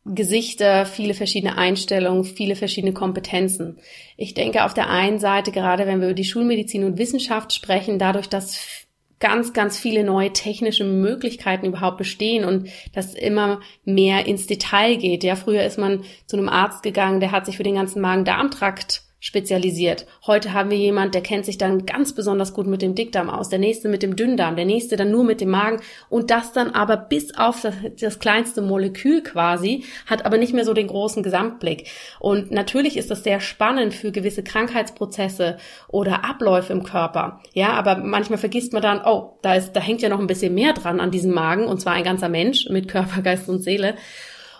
Gesichter, viele verschiedene Einstellungen, viele verschiedene Kompetenzen. Ich denke auf der einen Seite, gerade wenn wir über die Schulmedizin und Wissenschaft sprechen, dadurch, dass ganz, ganz viele neue technische Möglichkeiten überhaupt bestehen und das immer mehr ins Detail geht. Ja, früher ist man zu einem Arzt gegangen, der hat sich für den ganzen Magen-Darm-Trakt spezialisiert. Heute haben wir jemand, der kennt sich dann ganz besonders gut mit dem Dickdarm aus, der nächste mit dem Dünndarm, der nächste dann nur mit dem Magen und das dann aber bis auf das, das, kleinste Molekül quasi, hat aber nicht mehr so den großen Gesamtblick. Und natürlich ist das sehr spannend für gewisse Krankheitsprozesse oder Abläufe im Körper. Ja, aber manchmal vergisst man dann, oh, da ist, da hängt ja noch ein bisschen mehr dran an diesem Magen und zwar ein ganzer Mensch mit Körper, Geist und Seele.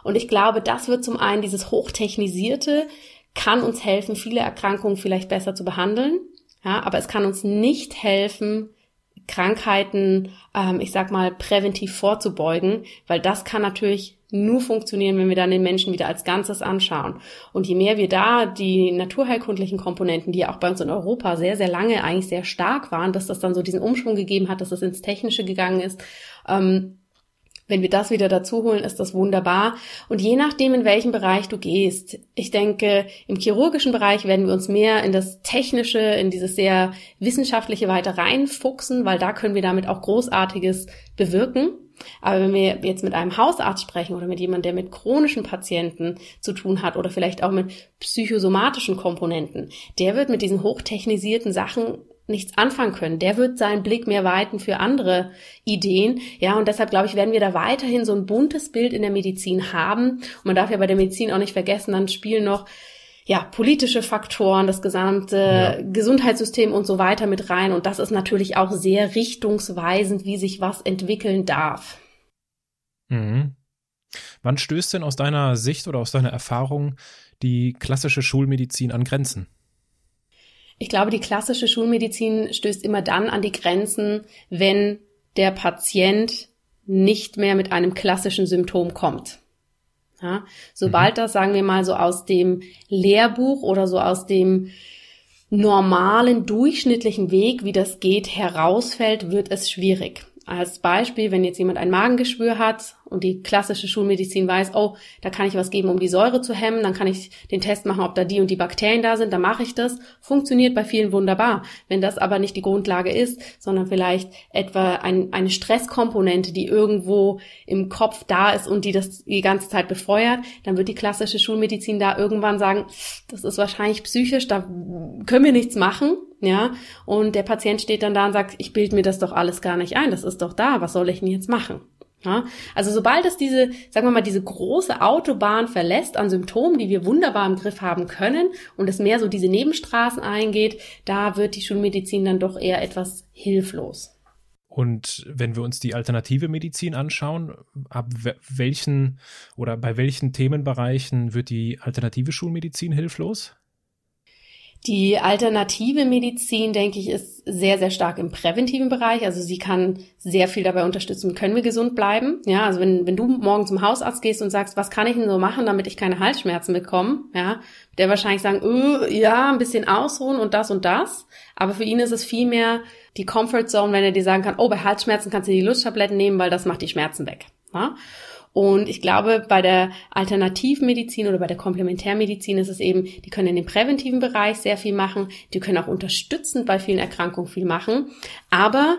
Und ich glaube, das wird zum einen dieses hochtechnisierte, kann uns helfen, viele Erkrankungen vielleicht besser zu behandeln. Ja, aber es kann uns nicht helfen, Krankheiten, ähm, ich sag mal, präventiv vorzubeugen, weil das kann natürlich nur funktionieren, wenn wir dann den Menschen wieder als Ganzes anschauen. Und je mehr wir da die naturheilkundlichen Komponenten, die ja auch bei uns in Europa sehr, sehr lange eigentlich sehr stark waren, dass das dann so diesen Umschwung gegeben hat, dass das ins Technische gegangen ist, ähm, wenn wir das wieder dazu holen, ist das wunderbar. Und je nachdem, in welchem Bereich du gehst, ich denke, im chirurgischen Bereich werden wir uns mehr in das Technische, in dieses sehr Wissenschaftliche weiter reinfuchsen, weil da können wir damit auch Großartiges bewirken. Aber wenn wir jetzt mit einem Hausarzt sprechen oder mit jemandem, der mit chronischen Patienten zu tun hat oder vielleicht auch mit psychosomatischen Komponenten, der wird mit diesen hochtechnisierten Sachen nichts anfangen können. Der wird seinen Blick mehr weiten für andere Ideen. Ja, und deshalb glaube ich, werden wir da weiterhin so ein buntes Bild in der Medizin haben. Und man darf ja bei der Medizin auch nicht vergessen, dann spielen noch ja, politische Faktoren, das gesamte ja. Gesundheitssystem und so weiter mit rein. Und das ist natürlich auch sehr richtungsweisend, wie sich was entwickeln darf. Mhm. Wann stößt denn aus deiner Sicht oder aus deiner Erfahrung die klassische Schulmedizin an Grenzen? Ich glaube, die klassische Schulmedizin stößt immer dann an die Grenzen, wenn der Patient nicht mehr mit einem klassischen Symptom kommt. Ja, sobald mhm. das, sagen wir mal, so aus dem Lehrbuch oder so aus dem normalen, durchschnittlichen Weg, wie das geht, herausfällt, wird es schwierig. Als Beispiel, wenn jetzt jemand ein Magengeschwür hat und die klassische Schulmedizin weiß, oh, da kann ich was geben, um die Säure zu hemmen, dann kann ich den Test machen, ob da die und die Bakterien da sind, dann mache ich das. Funktioniert bei vielen wunderbar. Wenn das aber nicht die Grundlage ist, sondern vielleicht etwa ein, eine Stresskomponente, die irgendwo im Kopf da ist und die das die ganze Zeit befeuert, dann wird die klassische Schulmedizin da irgendwann sagen, das ist wahrscheinlich psychisch, da können wir nichts machen ja, und der Patient steht dann da und sagt, ich bilde mir das doch alles gar nicht ein, das ist doch da, was soll ich denn jetzt machen? Ja, also sobald es diese, sagen wir mal, diese große Autobahn verlässt an Symptomen, die wir wunderbar im Griff haben können und es mehr so diese Nebenstraßen eingeht, da wird die Schulmedizin dann doch eher etwas hilflos. Und wenn wir uns die alternative Medizin anschauen, ab welchen oder bei welchen Themenbereichen wird die alternative Schulmedizin hilflos? Die alternative Medizin, denke ich, ist sehr, sehr stark im präventiven Bereich. Also sie kann sehr viel dabei unterstützen, können wir gesund bleiben. Ja, also wenn, wenn du morgen zum Hausarzt gehst und sagst, was kann ich denn so machen, damit ich keine Halsschmerzen bekomme, ja, der wahrscheinlich sagen, öh, ja, ein bisschen ausruhen und das und das. Aber für ihn ist es viel mehr die Comfort Zone, wenn er dir sagen kann, oh, bei Halsschmerzen kannst du die Lusttabletten nehmen, weil das macht die Schmerzen weg. Ja? Und ich glaube, bei der Alternativmedizin oder bei der Komplementärmedizin ist es eben, die können in dem präventiven Bereich sehr viel machen, die können auch unterstützend bei vielen Erkrankungen viel machen. Aber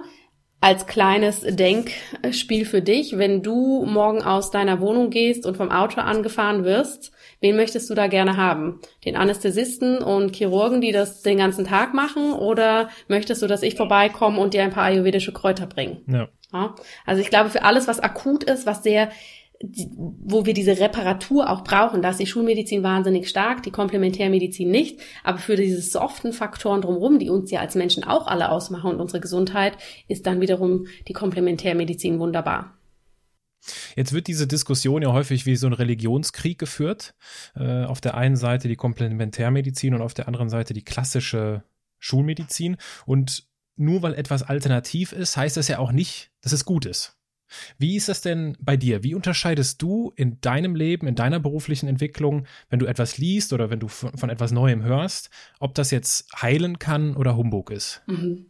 als kleines Denkspiel für dich, wenn du morgen aus deiner Wohnung gehst und vom Auto angefahren wirst, wen möchtest du da gerne haben? Den Anästhesisten und Chirurgen, die das den ganzen Tag machen? Oder möchtest du, dass ich vorbeikomme und dir ein paar ayurvedische Kräuter bringe? Ja. ja. Also ich glaube, für alles, was akut ist, was sehr wo wir diese Reparatur auch brauchen. Da ist die Schulmedizin wahnsinnig stark, die Komplementärmedizin nicht. Aber für diese soften Faktoren drumherum, die uns ja als Menschen auch alle ausmachen und unsere Gesundheit, ist dann wiederum die Komplementärmedizin wunderbar. Jetzt wird diese Diskussion ja häufig wie so ein Religionskrieg geführt. Äh, auf der einen Seite die Komplementärmedizin und auf der anderen Seite die klassische Schulmedizin. Und nur weil etwas alternativ ist, heißt das ja auch nicht, dass es gut ist. Wie ist das denn bei dir? Wie unterscheidest du in deinem Leben, in deiner beruflichen Entwicklung, wenn du etwas liest oder wenn du von, von etwas Neuem hörst, ob das jetzt heilen kann oder Humbug ist? Mhm.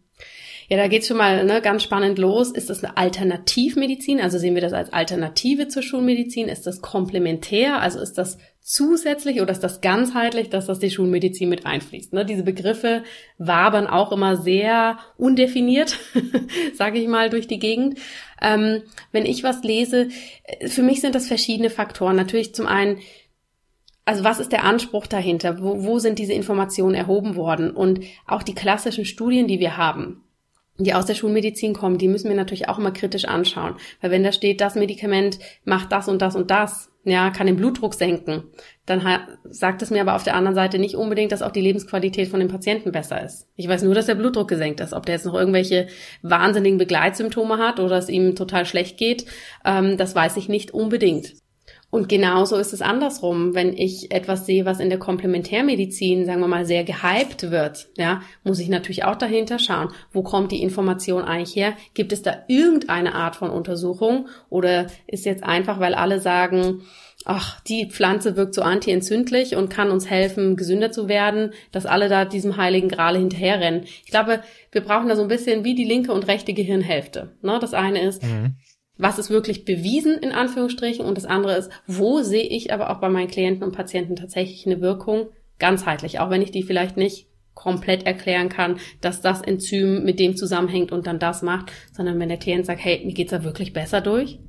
Ja, da geht's schon mal ne, ganz spannend los. Ist das eine Alternativmedizin? Also sehen wir das als Alternative zur Schulmedizin? Ist das komplementär? Also ist das zusätzlich oder ist das ganzheitlich, dass das die Schulmedizin mit einfließt? Ne, diese Begriffe wabern auch immer sehr undefiniert, sage ich mal, durch die Gegend. Ähm, wenn ich was lese, äh, für mich sind das verschiedene Faktoren. Natürlich zum einen also was ist der Anspruch dahinter? Wo, wo sind diese Informationen erhoben worden? Und auch die klassischen Studien, die wir haben, die aus der Schulmedizin kommen, die müssen wir natürlich auch immer kritisch anschauen. Weil wenn da steht, das Medikament macht das und das und das, ja, kann den Blutdruck senken, dann sagt es mir aber auf der anderen Seite nicht unbedingt, dass auch die Lebensqualität von dem Patienten besser ist. Ich weiß nur, dass der Blutdruck gesenkt ist. Ob der jetzt noch irgendwelche wahnsinnigen Begleitsymptome hat oder es ihm total schlecht geht, ähm, das weiß ich nicht unbedingt. Und genauso ist es andersrum, wenn ich etwas sehe, was in der Komplementärmedizin, sagen wir mal, sehr gehypt wird, ja, muss ich natürlich auch dahinter schauen, wo kommt die Information eigentlich her? Gibt es da irgendeine Art von Untersuchung oder ist jetzt einfach, weil alle sagen, ach, die Pflanze wirkt so antientzündlich und kann uns helfen, gesünder zu werden, dass alle da diesem heiligen Gral hinterherrennen. Ich glaube, wir brauchen da so ein bisschen wie die linke und rechte Gehirnhälfte. Ne? Das eine ist, mhm was ist wirklich bewiesen in Anführungsstrichen und das andere ist, wo sehe ich aber auch bei meinen Klienten und Patienten tatsächlich eine Wirkung ganzheitlich, auch wenn ich die vielleicht nicht komplett erklären kann, dass das Enzym mit dem zusammenhängt und dann das macht, sondern wenn der Klient sagt, hey, mir geht's da wirklich besser durch,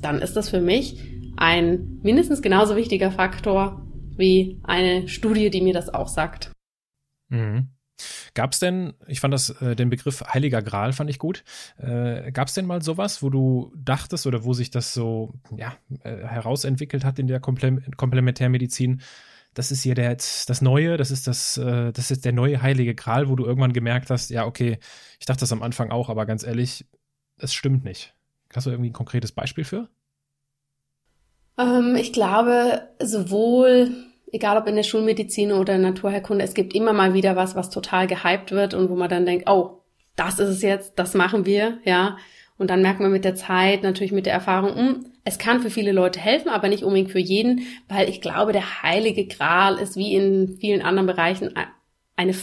dann ist das für mich ein mindestens genauso wichtiger Faktor wie eine Studie, die mir das auch sagt. Mhm. Gab es denn, ich fand das, äh, den Begriff Heiliger Gral fand ich gut. Äh, Gab es denn mal sowas, wo du dachtest oder wo sich das so ja, äh, herausentwickelt hat in der Komple Komplementärmedizin? Das ist hier der, das Neue, das ist das, äh, das ist der neue Heilige Gral, wo du irgendwann gemerkt hast, ja, okay, ich dachte das am Anfang auch, aber ganz ehrlich, es stimmt nicht. Hast du irgendwie ein konkretes Beispiel für? Ähm, ich glaube, sowohl egal ob in der Schulmedizin oder Naturheilkunde, es gibt immer mal wieder was, was total gehypt wird und wo man dann denkt, oh, das ist es jetzt, das machen wir, ja. Und dann merkt man mit der Zeit, natürlich mit der Erfahrung, mh, hm, es kann für viele Leute helfen, aber nicht unbedingt für jeden, weil ich glaube, der heilige Gral ist wie in vielen anderen Bereichen eine,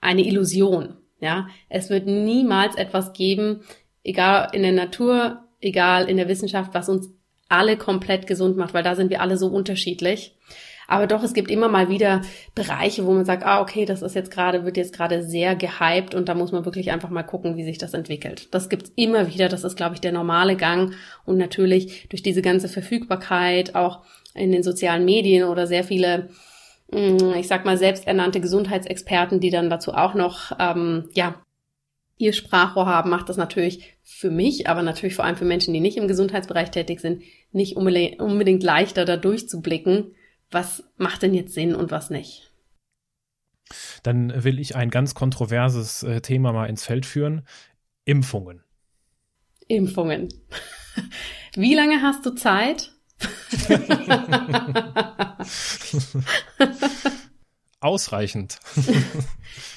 eine Illusion, ja. Es wird niemals etwas geben, egal in der Natur, egal in der Wissenschaft, was uns alle komplett gesund macht, weil da sind wir alle so unterschiedlich. Aber doch, es gibt immer mal wieder Bereiche, wo man sagt, ah, okay, das ist jetzt gerade, wird jetzt gerade sehr gehypt und da muss man wirklich einfach mal gucken, wie sich das entwickelt. Das gibt's immer wieder. Das ist, glaube ich, der normale Gang. Und natürlich durch diese ganze Verfügbarkeit auch in den sozialen Medien oder sehr viele mm, ich sag mal, selbsternannte Gesundheitsexperten, die dann dazu auch noch, ähm, ja, ihr Sprachrohr haben, macht das natürlich für mich, aber natürlich vor allem für Menschen, die nicht im Gesundheitsbereich tätig sind, nicht unbedingt leichter, da durchzublicken was macht denn jetzt Sinn und was nicht. Dann will ich ein ganz kontroverses äh, Thema mal ins Feld führen. Impfungen. Impfungen. Wie lange hast du Zeit? Ausreichend.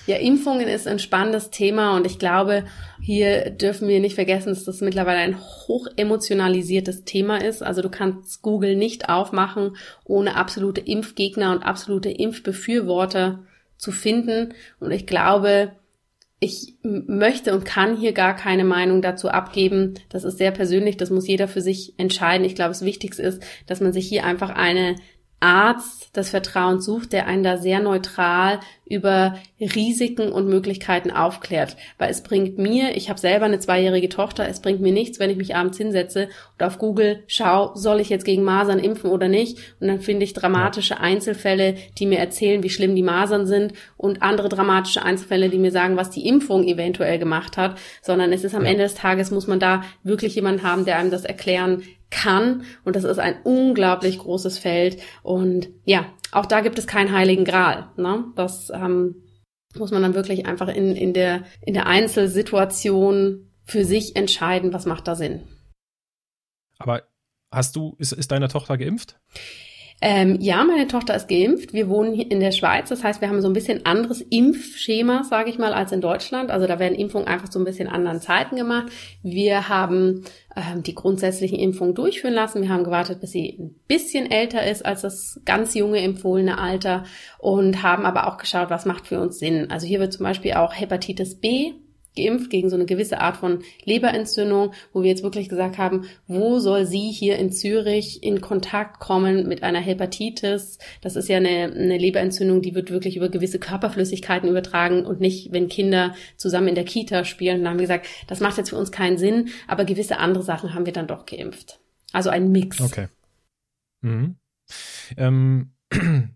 Ja, Impfungen ist ein spannendes Thema und ich glaube, hier dürfen wir nicht vergessen, dass das mittlerweile ein hoch emotionalisiertes Thema ist. Also du kannst Google nicht aufmachen, ohne absolute Impfgegner und absolute Impfbefürworter zu finden. Und ich glaube, ich möchte und kann hier gar keine Meinung dazu abgeben. Das ist sehr persönlich, das muss jeder für sich entscheiden. Ich glaube, das Wichtigste ist, dass man sich hier einfach eine Arzt des Vertrauens sucht, der einen da sehr neutral über Risiken und Möglichkeiten aufklärt. Weil es bringt mir, ich habe selber eine zweijährige Tochter, es bringt mir nichts, wenn ich mich abends hinsetze und auf Google schaue, soll ich jetzt gegen Masern impfen oder nicht? Und dann finde ich dramatische Einzelfälle, die mir erzählen, wie schlimm die Masern sind und andere dramatische Einzelfälle, die mir sagen, was die Impfung eventuell gemacht hat. Sondern es ist am. Ende des Tages, muss man da wirklich jemanden haben, der einem das erklären kann. Und das ist ein unglaublich großes Feld. Und ja, auch da gibt es keinen heiligen Gral. Ne? Das ähm, muss man dann wirklich einfach in, in, der, in der Einzelsituation für sich entscheiden, was macht da Sinn. Aber hast du, ist, ist deine Tochter geimpft? Ähm, ja, meine Tochter ist geimpft. Wir wohnen hier in der Schweiz. Das heißt, wir haben so ein bisschen anderes Impfschema, sage ich mal, als in Deutschland. Also da werden Impfungen einfach so ein bisschen anderen Zeiten gemacht. Wir haben ähm, die grundsätzlichen Impfungen durchführen lassen. Wir haben gewartet, bis sie ein bisschen älter ist als das ganz junge empfohlene Alter und haben aber auch geschaut, was macht für uns Sinn. Also hier wird zum Beispiel auch Hepatitis B geimpft gegen so eine gewisse Art von Leberentzündung, wo wir jetzt wirklich gesagt haben, wo soll sie hier in Zürich in Kontakt kommen mit einer Hepatitis? Das ist ja eine, eine Leberentzündung, die wird wirklich über gewisse Körperflüssigkeiten übertragen und nicht, wenn Kinder zusammen in der Kita spielen. Da haben wir gesagt, das macht jetzt für uns keinen Sinn, aber gewisse andere Sachen haben wir dann doch geimpft. Also ein Mix. Okay. Mhm. Ähm,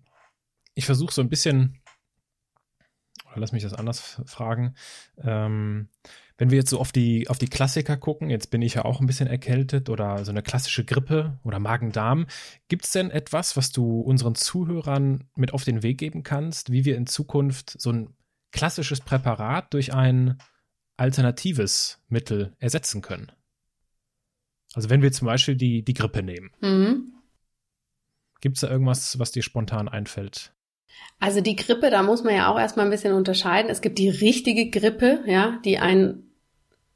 ich versuche so ein bisschen lass mich das anders fragen. Ähm, wenn wir jetzt so auf die, auf die Klassiker gucken, jetzt bin ich ja auch ein bisschen erkältet oder so eine klassische Grippe oder Magen-Darm. Gibt es denn etwas, was du unseren Zuhörern mit auf den Weg geben kannst, wie wir in Zukunft so ein klassisches Präparat durch ein alternatives Mittel ersetzen können? Also wenn wir zum Beispiel die, die Grippe nehmen. Mhm. Gibt es da irgendwas, was dir spontan einfällt? Also die Grippe, da muss man ja auch erstmal ein bisschen unterscheiden. Es gibt die richtige Grippe, ja, die einen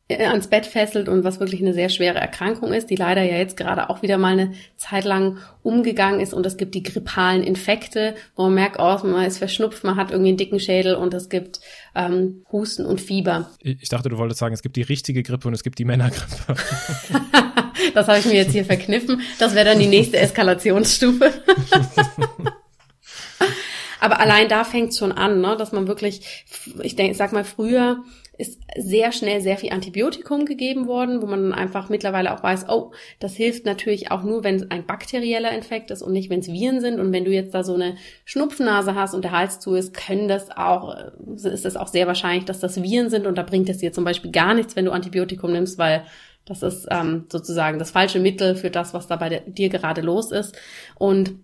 äh, ans Bett fesselt und was wirklich eine sehr schwere Erkrankung ist, die leider ja jetzt gerade auch wieder mal eine Zeit lang umgegangen ist. Und es gibt die grippalen Infekte, wo man merkt, oh, man ist verschnupft, man hat irgendwie einen dicken Schädel und es gibt ähm, Husten und Fieber. Ich dachte, du wolltest sagen, es gibt die richtige Grippe und es gibt die Männergrippe. das habe ich mir jetzt hier verkniffen. Das wäre dann die nächste Eskalationsstufe. Aber allein da fängt schon an, ne? dass man wirklich, ich denke, sag mal, früher ist sehr schnell sehr viel Antibiotikum gegeben worden, wo man einfach mittlerweile auch weiß, oh, das hilft natürlich auch nur, wenn es ein bakterieller Infekt ist und nicht, wenn es Viren sind. Und wenn du jetzt da so eine Schnupfnase hast und der Hals zu ist, können das auch, ist es auch sehr wahrscheinlich, dass das Viren sind. Und da bringt es dir zum Beispiel gar nichts, wenn du Antibiotikum nimmst, weil das ist ähm, sozusagen das falsche Mittel für das, was da bei dir gerade los ist. Und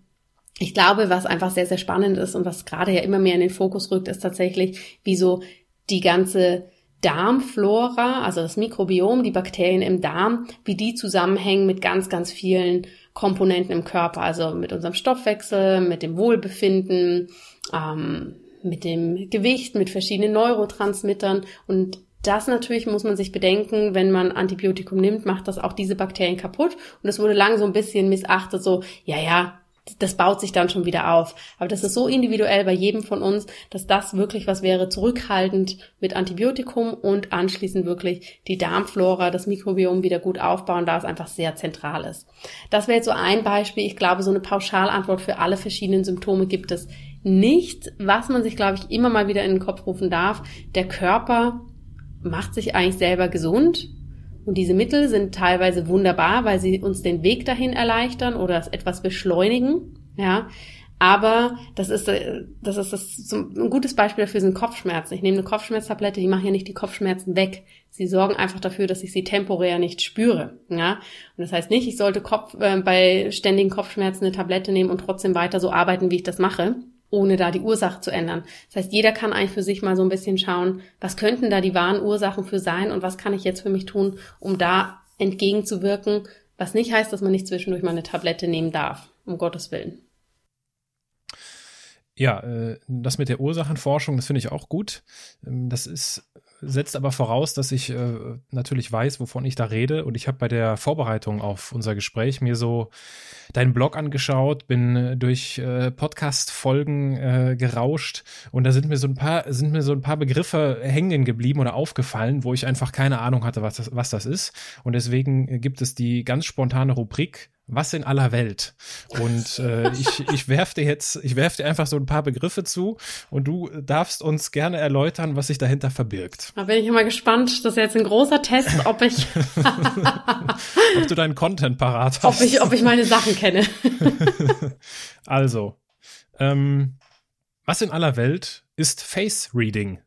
ich glaube, was einfach sehr, sehr spannend ist und was gerade ja immer mehr in den Fokus rückt, ist tatsächlich, wie so die ganze Darmflora, also das Mikrobiom, die Bakterien im Darm, wie die zusammenhängen mit ganz, ganz vielen Komponenten im Körper, also mit unserem Stoffwechsel, mit dem Wohlbefinden, ähm, mit dem Gewicht, mit verschiedenen Neurotransmittern und das natürlich muss man sich bedenken, wenn man Antibiotikum nimmt, macht das auch diese Bakterien kaputt. Und es wurde lange so ein bisschen missachtet, so, ja, ja, das baut sich dann schon wieder auf. Aber das ist so individuell bei jedem von uns, dass das wirklich was wäre, zurückhaltend mit Antibiotikum und anschließend wirklich die Darmflora, das Mikrobiom wieder gut aufbauen, da es einfach sehr zentral ist. Das wäre jetzt so ein Beispiel. Ich glaube, so eine Pauschalantwort für alle verschiedenen Symptome gibt es nicht. Was man sich, glaube ich, immer mal wieder in den Kopf rufen darf, der Körper macht sich eigentlich selber gesund und diese Mittel sind teilweise wunderbar, weil sie uns den Weg dahin erleichtern oder etwas beschleunigen, ja. Aber das ist, äh, das ist das, ein gutes Beispiel dafür sind Kopfschmerzen. Ich nehme eine Kopfschmerztablette, die machen ja nicht die Kopfschmerzen weg. Sie sorgen einfach dafür, dass ich sie temporär nicht spüre. Ja? Und das heißt nicht, ich sollte Kopf, äh, bei ständigen Kopfschmerzen eine Tablette nehmen und trotzdem weiter so arbeiten, wie ich das mache ohne da die Ursache zu ändern. Das heißt, jeder kann eigentlich für sich mal so ein bisschen schauen, was könnten da die wahren Ursachen für sein und was kann ich jetzt für mich tun, um da entgegenzuwirken, was nicht heißt, dass man nicht zwischendurch mal eine Tablette nehmen darf, um Gottes Willen. Ja, äh, das mit der Ursachenforschung, das finde ich auch gut. Ähm, das ist setzt aber voraus, dass ich äh, natürlich weiß, wovon ich da rede. Und ich habe bei der Vorbereitung auf unser Gespräch mir so deinen Blog angeschaut, bin äh, durch äh, Podcast-Folgen äh, gerauscht und da sind mir so ein paar, sind mir so ein paar Begriffe hängen geblieben oder aufgefallen, wo ich einfach keine Ahnung hatte, was das, was das ist. Und deswegen gibt es die ganz spontane Rubrik was in aller Welt? Und äh, ich, ich werfe dir jetzt, ich werfe dir einfach so ein paar Begriffe zu und du darfst uns gerne erläutern, was sich dahinter verbirgt. Da bin ich immer gespannt. Das ist jetzt ein großer Test, ob ich ob du deinen Content parat hast. Ob ich, ob ich meine Sachen kenne. also, ähm, was in aller Welt ist Face Reading?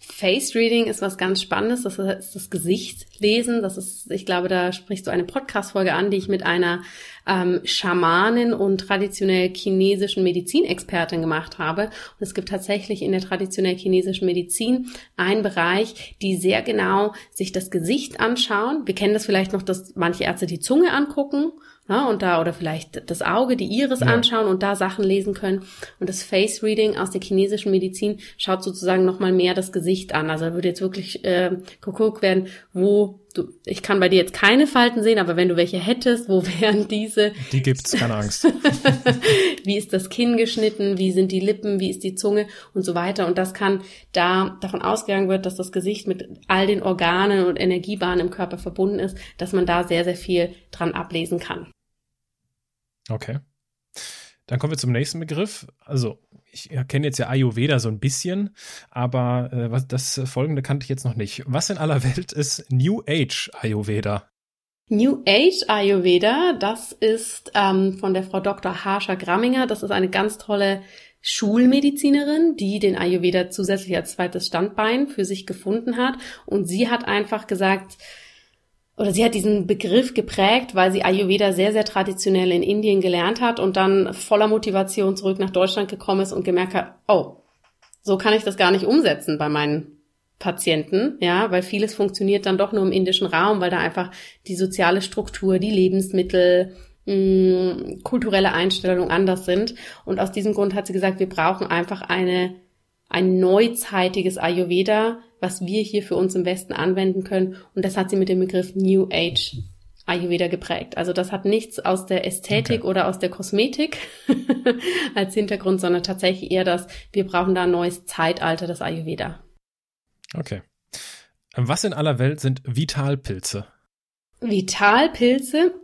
Face Reading ist was ganz Spannendes. Das ist das Gesicht lesen. Das ist, ich glaube, da sprichst du eine Podcast-Folge an, die ich mit einer ähm, Schamanin und traditionell chinesischen Medizinexpertin gemacht habe. Und es gibt tatsächlich in der traditionell chinesischen Medizin einen Bereich, die sehr genau sich das Gesicht anschauen. Wir kennen das vielleicht noch, dass manche Ärzte die Zunge angucken ja, und da oder vielleicht das Auge, die Iris ja. anschauen und da Sachen lesen können. Und das Face Reading aus der chinesischen Medizin schaut sozusagen nochmal mehr das Gesicht an. Also da würde jetzt wirklich äh, geguckt werden, wo du, ich kann bei dir jetzt keine Falten sehen, aber wenn du welche hättest, wo wären diese? Die gibt's, keine Angst. wie ist das Kinn geschnitten? Wie sind die Lippen? Wie ist die Zunge? Und so weiter. Und das kann da davon ausgegangen wird, dass das Gesicht mit all den Organen und Energiebahnen im Körper verbunden ist, dass man da sehr, sehr viel dran ablesen kann. Okay. Dann kommen wir zum nächsten Begriff. Also, ich kenne jetzt ja Ayurveda so ein bisschen, aber äh, was, das folgende kannte ich jetzt noch nicht. Was in aller Welt ist New Age Ayurveda? New Age Ayurveda, das ist ähm, von der Frau Dr. Harsha Gramminger. Das ist eine ganz tolle Schulmedizinerin, die den Ayurveda zusätzlich als zweites Standbein für sich gefunden hat. Und sie hat einfach gesagt, oder sie hat diesen Begriff geprägt, weil sie Ayurveda sehr, sehr traditionell in Indien gelernt hat und dann voller Motivation zurück nach Deutschland gekommen ist und gemerkt hat, oh, so kann ich das gar nicht umsetzen bei meinen Patienten, ja, weil vieles funktioniert dann doch nur im indischen Raum, weil da einfach die soziale Struktur, die Lebensmittel, mh, mm, kulturelle Einstellungen anders sind. Und aus diesem Grund hat sie gesagt, wir brauchen einfach eine, ein neuzeitiges Ayurveda, was wir hier für uns im Westen anwenden können. Und das hat sie mit dem Begriff New Age Ayurveda geprägt. Also das hat nichts aus der Ästhetik okay. oder aus der Kosmetik als Hintergrund, sondern tatsächlich eher das, wir brauchen da ein neues Zeitalter des Ayurveda. Okay. Was in aller Welt sind Vitalpilze? Vitalpilze,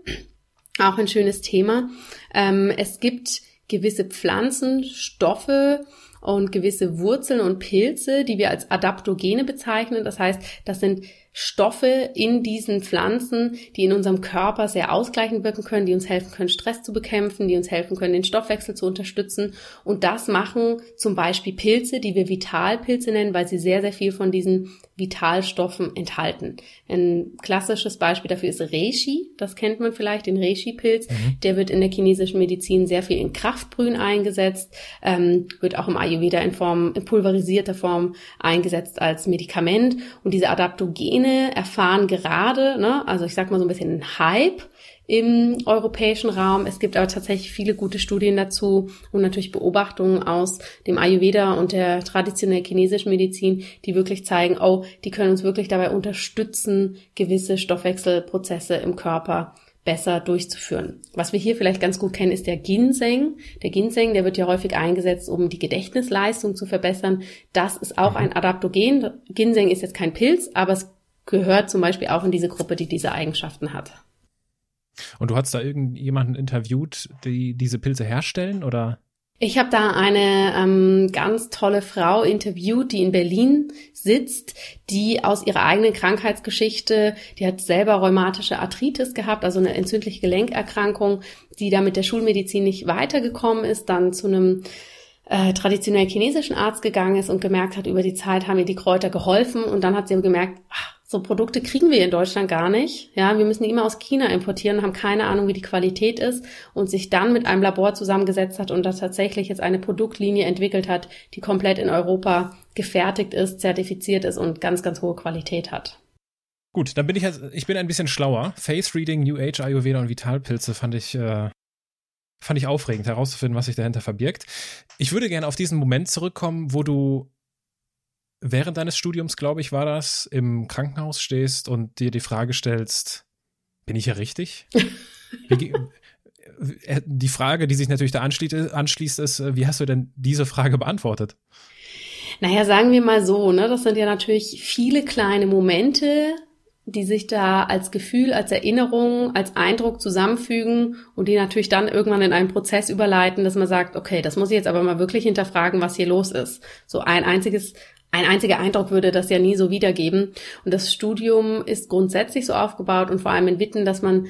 auch ein schönes Thema. Ähm, es gibt gewisse Pflanzenstoffe, und gewisse Wurzeln und Pilze, die wir als Adaptogene bezeichnen. Das heißt, das sind Stoffe in diesen Pflanzen, die in unserem Körper sehr ausgleichend wirken können, die uns helfen können, Stress zu bekämpfen, die uns helfen können, den Stoffwechsel zu unterstützen. Und das machen zum Beispiel Pilze, die wir Vitalpilze nennen, weil sie sehr, sehr viel von diesen Vitalstoffen enthalten. Ein klassisches Beispiel dafür ist Reishi. Das kennt man vielleicht, den Reishi-Pilz. Mhm. Der wird in der chinesischen Medizin sehr viel in Kraftbrühen eingesetzt, ähm, wird auch im Ayurveda in Form, in pulverisierter Form eingesetzt als Medikament. Und diese Adaptogene erfahren gerade, ne, also ich sag mal so ein bisschen einen Hype im europäischen Raum. Es gibt aber tatsächlich viele gute Studien dazu und natürlich Beobachtungen aus dem Ayurveda und der traditionell chinesischen Medizin, die wirklich zeigen, oh, die können uns wirklich dabei unterstützen, gewisse Stoffwechselprozesse im Körper besser durchzuführen. Was wir hier vielleicht ganz gut kennen, ist der Ginseng. Der Ginseng, der wird ja häufig eingesetzt, um die Gedächtnisleistung zu verbessern. Das ist auch ein Adaptogen. Ginseng ist jetzt kein Pilz, aber es gehört zum Beispiel auch in diese Gruppe, die diese Eigenschaften hat. Und du hast da irgendjemanden interviewt, die diese Pilze herstellen oder? Ich habe da eine ähm, ganz tolle Frau interviewt, die in Berlin sitzt, die aus ihrer eigenen Krankheitsgeschichte, die hat selber rheumatische Arthritis gehabt, also eine entzündliche Gelenkerkrankung, die da mit der Schulmedizin nicht weitergekommen ist, dann zu einem äh, traditionell chinesischen Arzt gegangen ist und gemerkt hat, über die Zeit haben ihr die Kräuter geholfen und dann hat sie gemerkt, ach, so Produkte kriegen wir in Deutschland gar nicht. Ja, wir müssen die immer aus China importieren, haben keine Ahnung, wie die Qualität ist und sich dann mit einem Labor zusammengesetzt hat und das tatsächlich jetzt eine Produktlinie entwickelt hat, die komplett in Europa gefertigt ist, zertifiziert ist und ganz, ganz hohe Qualität hat. Gut, dann bin ich jetzt, ich bin ein bisschen schlauer. Face Reading, New Age, Ayurveda und Vitalpilze fand ich, äh, fand ich aufregend herauszufinden, was sich dahinter verbirgt. Ich würde gerne auf diesen Moment zurückkommen, wo du während deines Studiums, glaube ich, war das, im Krankenhaus stehst und dir die Frage stellst, bin ich ja richtig? Wie, äh, die Frage, die sich natürlich da anschließt, ist, äh, wie hast du denn diese Frage beantwortet? Naja, sagen wir mal so, ne, das sind ja natürlich viele kleine Momente, die sich da als Gefühl, als Erinnerung, als Eindruck zusammenfügen und die natürlich dann irgendwann in einen Prozess überleiten, dass man sagt, okay, das muss ich jetzt aber mal wirklich hinterfragen, was hier los ist. So ein einziges ein einziger Eindruck würde das ja nie so wiedergeben. Und das Studium ist grundsätzlich so aufgebaut und vor allem in Witten, dass man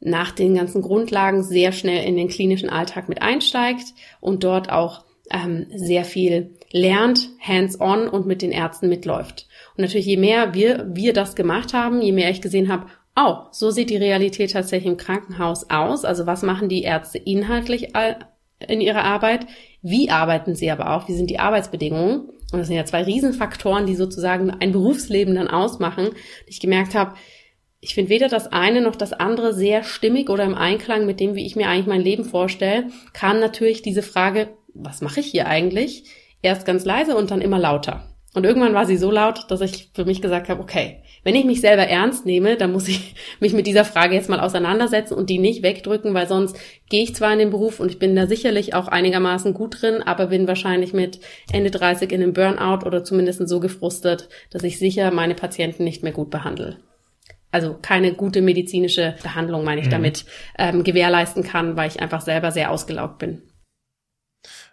nach den ganzen Grundlagen sehr schnell in den klinischen Alltag mit einsteigt und dort auch ähm, sehr viel lernt, hands-on und mit den Ärzten mitläuft. Und natürlich, je mehr wir, wir das gemacht haben, je mehr ich gesehen habe, oh, so sieht die Realität tatsächlich im Krankenhaus aus. Also was machen die Ärzte inhaltlich in ihrer Arbeit? Wie arbeiten sie aber auch? Wie sind die Arbeitsbedingungen? Und das sind ja zwei Riesenfaktoren, die sozusagen ein Berufsleben dann ausmachen. Ich gemerkt habe, ich finde weder das eine noch das andere sehr stimmig oder im Einklang mit dem, wie ich mir eigentlich mein Leben vorstelle, kam natürlich diese Frage, was mache ich hier eigentlich? Erst ganz leise und dann immer lauter. Und irgendwann war sie so laut, dass ich für mich gesagt habe, okay, wenn ich mich selber ernst nehme, dann muss ich mich mit dieser Frage jetzt mal auseinandersetzen und die nicht wegdrücken, weil sonst gehe ich zwar in den Beruf und ich bin da sicherlich auch einigermaßen gut drin, aber bin wahrscheinlich mit Ende 30 in einem Burnout oder zumindest so gefrustet, dass ich sicher meine Patienten nicht mehr gut behandle. Also keine gute medizinische Behandlung, meine ich mhm. damit, ähm, gewährleisten kann, weil ich einfach selber sehr ausgelaugt bin.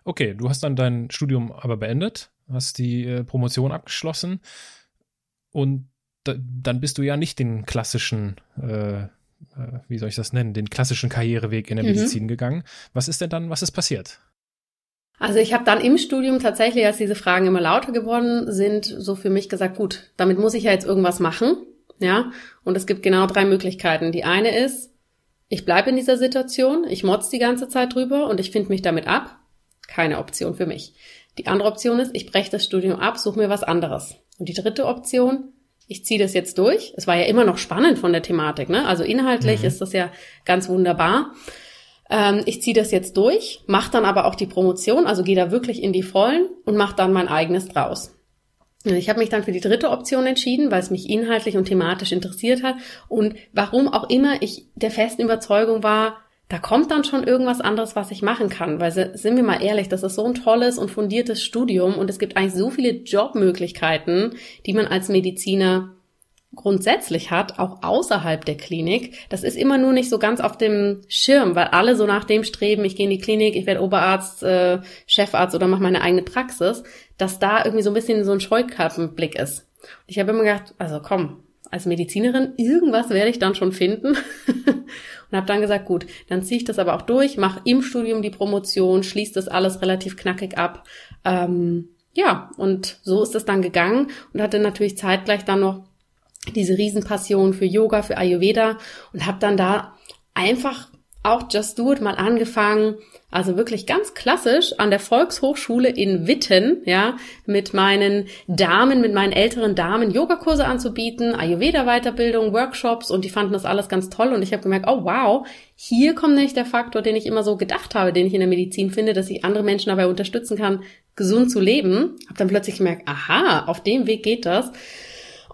Okay, du hast dann dein Studium aber beendet, hast die äh, Promotion abgeschlossen und da, dann bist du ja nicht den klassischen, äh, äh, wie soll ich das nennen, den klassischen Karriereweg in der mhm. Medizin gegangen. Was ist denn dann, was ist passiert? Also ich habe dann im Studium tatsächlich, als diese Fragen immer lauter geworden sind, so für mich gesagt, gut, damit muss ich ja jetzt irgendwas machen, ja. Und es gibt genau drei Möglichkeiten. Die eine ist, ich bleibe in dieser Situation, ich motz die ganze Zeit drüber und ich finde mich damit ab. Keine Option für mich. Die andere Option ist, ich breche das Studium ab, suche mir was anderes. Und die dritte Option, ich ziehe das jetzt durch. Es war ja immer noch spannend von der Thematik, ne? Also inhaltlich mhm. ist das ja ganz wunderbar. Ähm, ich ziehe das jetzt durch, mache dann aber auch die Promotion, also gehe da wirklich in die Vollen und mache dann mein eigenes draus. Ich habe mich dann für die dritte Option entschieden, weil es mich inhaltlich und thematisch interessiert hat und warum auch immer ich der festen Überzeugung war, da kommt dann schon irgendwas anderes, was ich machen kann. Weil sind wir mal ehrlich, das ist so ein tolles und fundiertes Studium und es gibt eigentlich so viele Jobmöglichkeiten, die man als Mediziner grundsätzlich hat, auch außerhalb der Klinik. Das ist immer nur nicht so ganz auf dem Schirm, weil alle so nach dem streben, ich gehe in die Klinik, ich werde Oberarzt, äh, Chefarzt oder mache meine eigene Praxis, dass da irgendwie so ein bisschen so ein Scheuklappenblick ist. Ich habe immer gedacht, also komm, als Medizinerin, irgendwas werde ich dann schon finden. und habe dann gesagt, gut, dann ziehe ich das aber auch durch, mache im Studium die Promotion, schließe das alles relativ knackig ab. Ähm, ja, und so ist es dann gegangen und hatte natürlich zeitgleich dann noch diese Riesenpassion für Yoga, für Ayurveda und habe dann da einfach auch Just Do It mal angefangen, also wirklich ganz klassisch an der Volkshochschule in Witten, ja, mit meinen Damen, mit meinen älteren Damen Yogakurse anzubieten, Ayurveda Weiterbildung, Workshops und die fanden das alles ganz toll und ich habe gemerkt, oh wow, hier kommt nämlich der Faktor, den ich immer so gedacht habe, den ich in der Medizin finde, dass ich andere Menschen dabei unterstützen kann, gesund zu leben. Habe dann plötzlich gemerkt, aha, auf dem Weg geht das.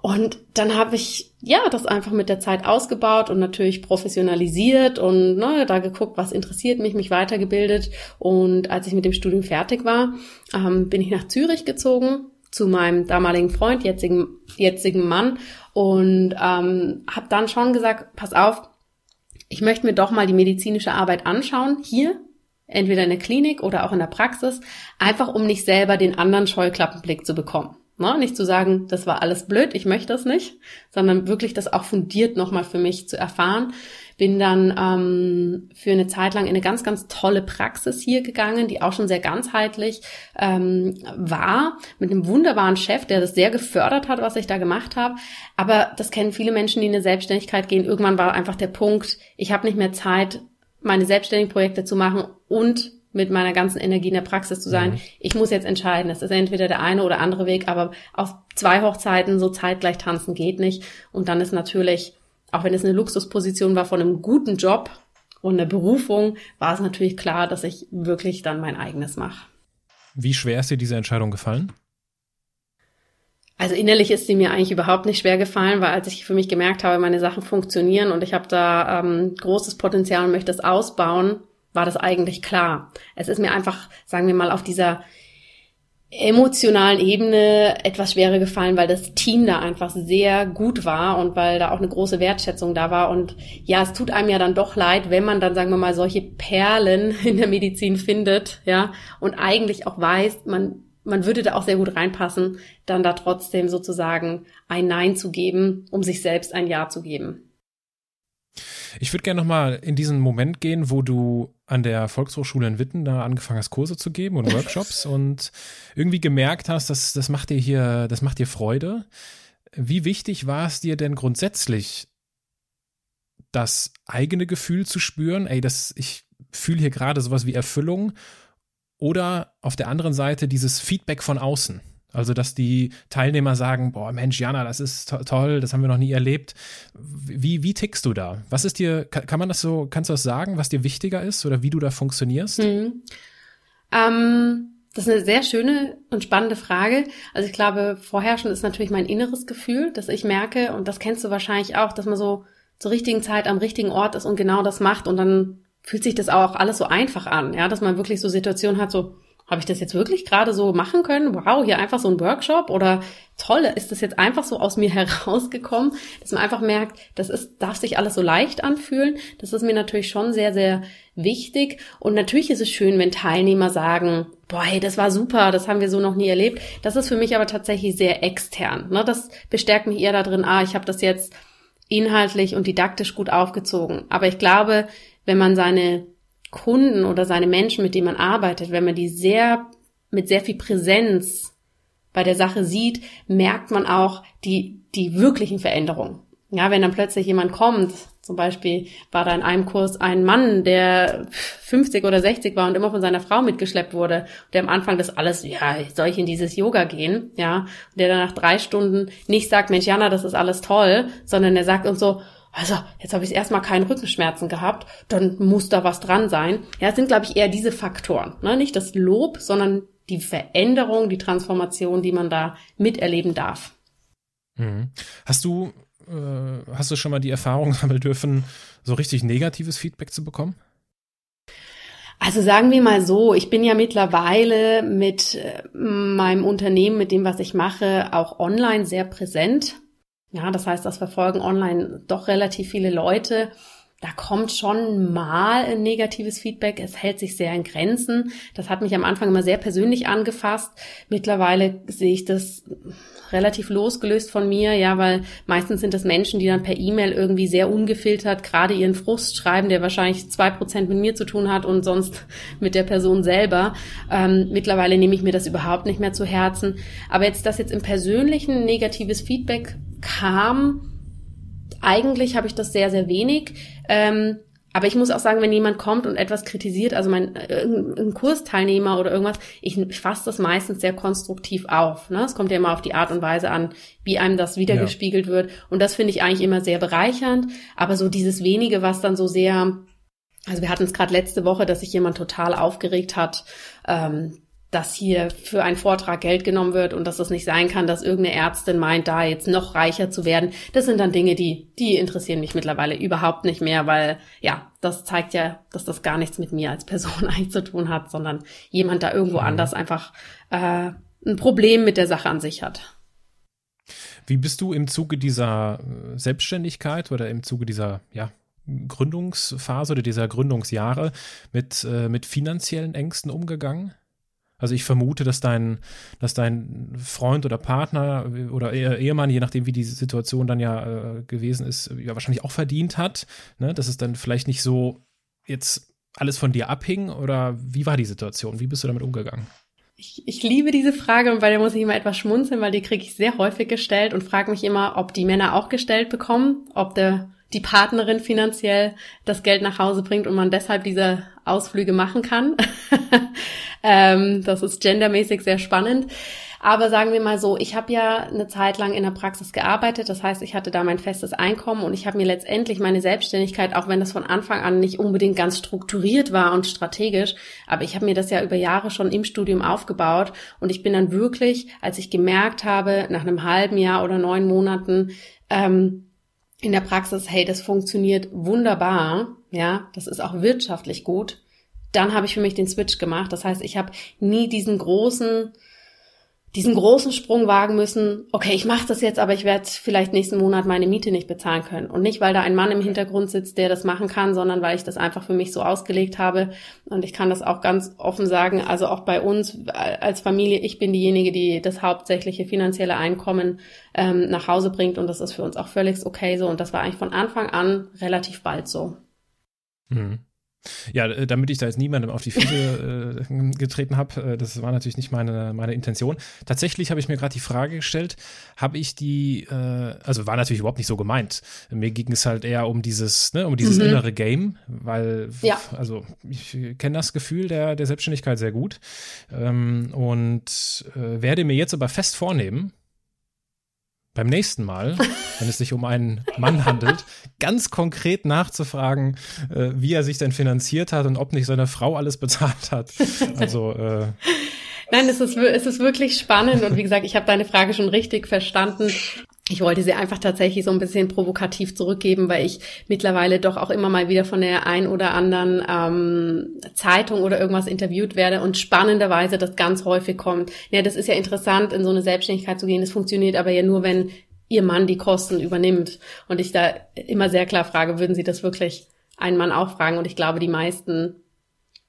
Und dann habe ich ja das einfach mit der Zeit ausgebaut und natürlich professionalisiert und ne, da geguckt, was interessiert mich, mich weitergebildet. Und als ich mit dem Studium fertig war, ähm, bin ich nach Zürich gezogen zu meinem damaligen Freund, jetzigen, jetzigen Mann und ähm, habe dann schon gesagt, pass auf, ich möchte mir doch mal die medizinische Arbeit anschauen, hier, entweder in der Klinik oder auch in der Praxis, einfach um nicht selber den anderen Scheuklappenblick zu bekommen. Ne? Nicht zu sagen, das war alles blöd, ich möchte das nicht, sondern wirklich das auch fundiert nochmal für mich zu erfahren. Bin dann ähm, für eine Zeit lang in eine ganz, ganz tolle Praxis hier gegangen, die auch schon sehr ganzheitlich ähm, war, mit einem wunderbaren Chef, der das sehr gefördert hat, was ich da gemacht habe. Aber das kennen viele Menschen, die in eine Selbstständigkeit gehen. Irgendwann war einfach der Punkt, ich habe nicht mehr Zeit, meine selbstständigen Projekte zu machen und mit meiner ganzen Energie in der Praxis zu sein. Mhm. Ich muss jetzt entscheiden. Es ist entweder der eine oder andere Weg, aber auf zwei Hochzeiten so zeitgleich tanzen geht nicht. Und dann ist natürlich, auch wenn es eine Luxusposition war von einem guten Job und einer Berufung, war es natürlich klar, dass ich wirklich dann mein eigenes mache. Wie schwer ist dir diese Entscheidung gefallen? Also innerlich ist sie mir eigentlich überhaupt nicht schwer gefallen, weil als ich für mich gemerkt habe, meine Sachen funktionieren und ich habe da ähm, großes Potenzial und möchte es ausbauen, war das eigentlich klar. Es ist mir einfach, sagen wir mal, auf dieser emotionalen Ebene etwas schwerer gefallen, weil das Team da einfach sehr gut war und weil da auch eine große Wertschätzung da war. Und ja, es tut einem ja dann doch leid, wenn man dann, sagen wir mal, solche Perlen in der Medizin findet, ja, und eigentlich auch weiß, man, man würde da auch sehr gut reinpassen, dann da trotzdem sozusagen ein Nein zu geben, um sich selbst ein Ja zu geben. Ich würde gerne nochmal in diesen Moment gehen, wo du an der Volkshochschule in Witten da angefangen hast, Kurse zu geben und Workshops und irgendwie gemerkt hast, dass das macht dir hier, das macht dir Freude. Wie wichtig war es dir denn grundsätzlich, das eigene Gefühl zu spüren? Ey, das, ich fühle hier gerade sowas wie Erfüllung. Oder auf der anderen Seite dieses Feedback von außen. Also, dass die Teilnehmer sagen, boah, Mensch, Jana, das ist to toll, das haben wir noch nie erlebt. Wie, wie tickst du da? Was ist dir, kann, kann man das so, kannst du das sagen, was dir wichtiger ist oder wie du da funktionierst? Mhm. Ähm, das ist eine sehr schöne und spannende Frage. Also ich glaube, vorherrschend ist natürlich mein inneres Gefühl, dass ich merke, und das kennst du wahrscheinlich auch, dass man so zur richtigen Zeit am richtigen Ort ist und genau das macht und dann fühlt sich das auch alles so einfach an, ja, dass man wirklich so Situationen hat, so, habe ich das jetzt wirklich gerade so machen können? Wow, hier einfach so ein Workshop oder toll, ist das jetzt einfach so aus mir herausgekommen, dass man einfach merkt, das ist, darf sich alles so leicht anfühlen. Das ist mir natürlich schon sehr, sehr wichtig. Und natürlich ist es schön, wenn Teilnehmer sagen, boah, hey, das war super, das haben wir so noch nie erlebt. Das ist für mich aber tatsächlich sehr extern. Ne? Das bestärkt mich eher darin, ah, ich habe das jetzt inhaltlich und didaktisch gut aufgezogen. Aber ich glaube, wenn man seine Kunden oder seine Menschen, mit denen man arbeitet, wenn man die sehr mit sehr viel Präsenz bei der Sache sieht, merkt man auch die, die wirklichen Veränderungen. Ja, wenn dann plötzlich jemand kommt, zum Beispiel war da in einem Kurs ein Mann, der 50 oder 60 war und immer von seiner Frau mitgeschleppt wurde, der am Anfang das alles, ja, soll ich in dieses Yoga gehen, ja, der dann nach drei Stunden nicht sagt, Mensch, Jana, das ist alles toll, sondern er sagt uns so, also jetzt habe ich erstmal keinen Rückenschmerzen gehabt, dann muss da was dran sein. Ja, es sind, glaube ich, eher diese Faktoren. Ne? Nicht das Lob, sondern die Veränderung, die Transformation, die man da miterleben darf. Mhm. Hast du, äh, hast du schon mal die Erfahrung sammeln dürfen, so richtig negatives Feedback zu bekommen? Also sagen wir mal so, ich bin ja mittlerweile mit äh, meinem Unternehmen, mit dem, was ich mache, auch online sehr präsent. Ja, das heißt, das verfolgen online doch relativ viele Leute. Da kommt schon mal ein negatives Feedback. Es hält sich sehr in Grenzen. Das hat mich am Anfang immer sehr persönlich angefasst. Mittlerweile sehe ich das relativ losgelöst von mir, ja, weil meistens sind das Menschen, die dann per E-Mail irgendwie sehr ungefiltert gerade ihren Frust schreiben, der wahrscheinlich zwei Prozent mit mir zu tun hat und sonst mit der Person selber. Ähm, mittlerweile nehme ich mir das überhaupt nicht mehr zu Herzen. Aber jetzt, dass jetzt im persönlichen negatives Feedback kam, eigentlich habe ich das sehr, sehr wenig. Ähm, aber ich muss auch sagen, wenn jemand kommt und etwas kritisiert, also mein äh, ein Kursteilnehmer oder irgendwas, ich, ich fasse das meistens sehr konstruktiv auf. Ne? Es kommt ja immer auf die Art und Weise an, wie einem das wiedergespiegelt ja. wird. Und das finde ich eigentlich immer sehr bereichernd. Aber so dieses wenige, was dann so sehr, also wir hatten es gerade letzte Woche, dass sich jemand total aufgeregt hat, ähm, dass hier für einen Vortrag Geld genommen wird und dass es nicht sein kann, dass irgendeine Ärztin meint, da jetzt noch reicher zu werden. Das sind dann Dinge, die, die interessieren mich mittlerweile überhaupt nicht mehr, weil ja, das zeigt ja, dass das gar nichts mit mir als Person eigentlich zu tun hat, sondern jemand da irgendwo mhm. anders einfach äh, ein Problem mit der Sache an sich hat. Wie bist du im Zuge dieser äh, Selbstständigkeit oder im Zuge dieser, ja, Gründungsphase oder dieser Gründungsjahre mit, äh, mit finanziellen Ängsten umgegangen? Also ich vermute, dass dein, dass dein Freund oder Partner oder Ehemann, je nachdem wie die Situation dann ja äh, gewesen ist, ja wahrscheinlich auch verdient hat. Ne? Dass es dann vielleicht nicht so jetzt alles von dir abhing oder wie war die Situation? Wie bist du damit umgegangen? Ich, ich liebe diese Frage und bei der muss ich immer etwas schmunzeln, weil die kriege ich sehr häufig gestellt und frage mich immer, ob die Männer auch gestellt bekommen, ob der die Partnerin finanziell das Geld nach Hause bringt und man deshalb diese Ausflüge machen kann. ähm, das ist gendermäßig sehr spannend. Aber sagen wir mal so, ich habe ja eine Zeit lang in der Praxis gearbeitet, das heißt, ich hatte da mein festes Einkommen und ich habe mir letztendlich meine Selbstständigkeit, auch wenn das von Anfang an nicht unbedingt ganz strukturiert war und strategisch, aber ich habe mir das ja über Jahre schon im Studium aufgebaut und ich bin dann wirklich, als ich gemerkt habe, nach einem halben Jahr oder neun Monaten, ähm, in der Praxis, hey, das funktioniert wunderbar, ja, das ist auch wirtschaftlich gut, dann habe ich für mich den Switch gemacht. Das heißt, ich habe nie diesen großen diesen großen Sprung wagen müssen, okay, ich mache das jetzt, aber ich werde vielleicht nächsten Monat meine Miete nicht bezahlen können. Und nicht, weil da ein Mann im Hintergrund sitzt, der das machen kann, sondern weil ich das einfach für mich so ausgelegt habe. Und ich kann das auch ganz offen sagen, also auch bei uns als Familie, ich bin diejenige, die das hauptsächliche finanzielle Einkommen ähm, nach Hause bringt. Und das ist für uns auch völlig okay so. Und das war eigentlich von Anfang an relativ bald so. Mhm. Ja, äh, damit ich da jetzt niemandem auf die Füße äh, getreten habe, äh, das war natürlich nicht meine, meine Intention. Tatsächlich habe ich mir gerade die Frage gestellt, habe ich die, äh, also war natürlich überhaupt nicht so gemeint. Mir ging es halt eher um dieses, ne, um dieses mhm. innere Game, weil, ja. also ich kenne das Gefühl der, der Selbstständigkeit sehr gut ähm, und äh, werde mir jetzt aber fest vornehmen, beim nächsten Mal, wenn es sich um einen Mann handelt, ganz konkret nachzufragen, äh, wie er sich denn finanziert hat und ob nicht seine Frau alles bezahlt hat. Also äh, Nein, es ist, es ist wirklich spannend und wie gesagt, ich habe deine Frage schon richtig verstanden. Ich wollte sie einfach tatsächlich so ein bisschen provokativ zurückgeben, weil ich mittlerweile doch auch immer mal wieder von der ein oder anderen ähm, Zeitung oder irgendwas interviewt werde und spannenderweise das ganz häufig kommt. Ja, das ist ja interessant, in so eine Selbstständigkeit zu gehen. Das funktioniert aber ja nur, wenn ihr Mann die Kosten übernimmt. Und ich da immer sehr klar frage, würden Sie das wirklich einen Mann auch fragen? Und ich glaube, die meisten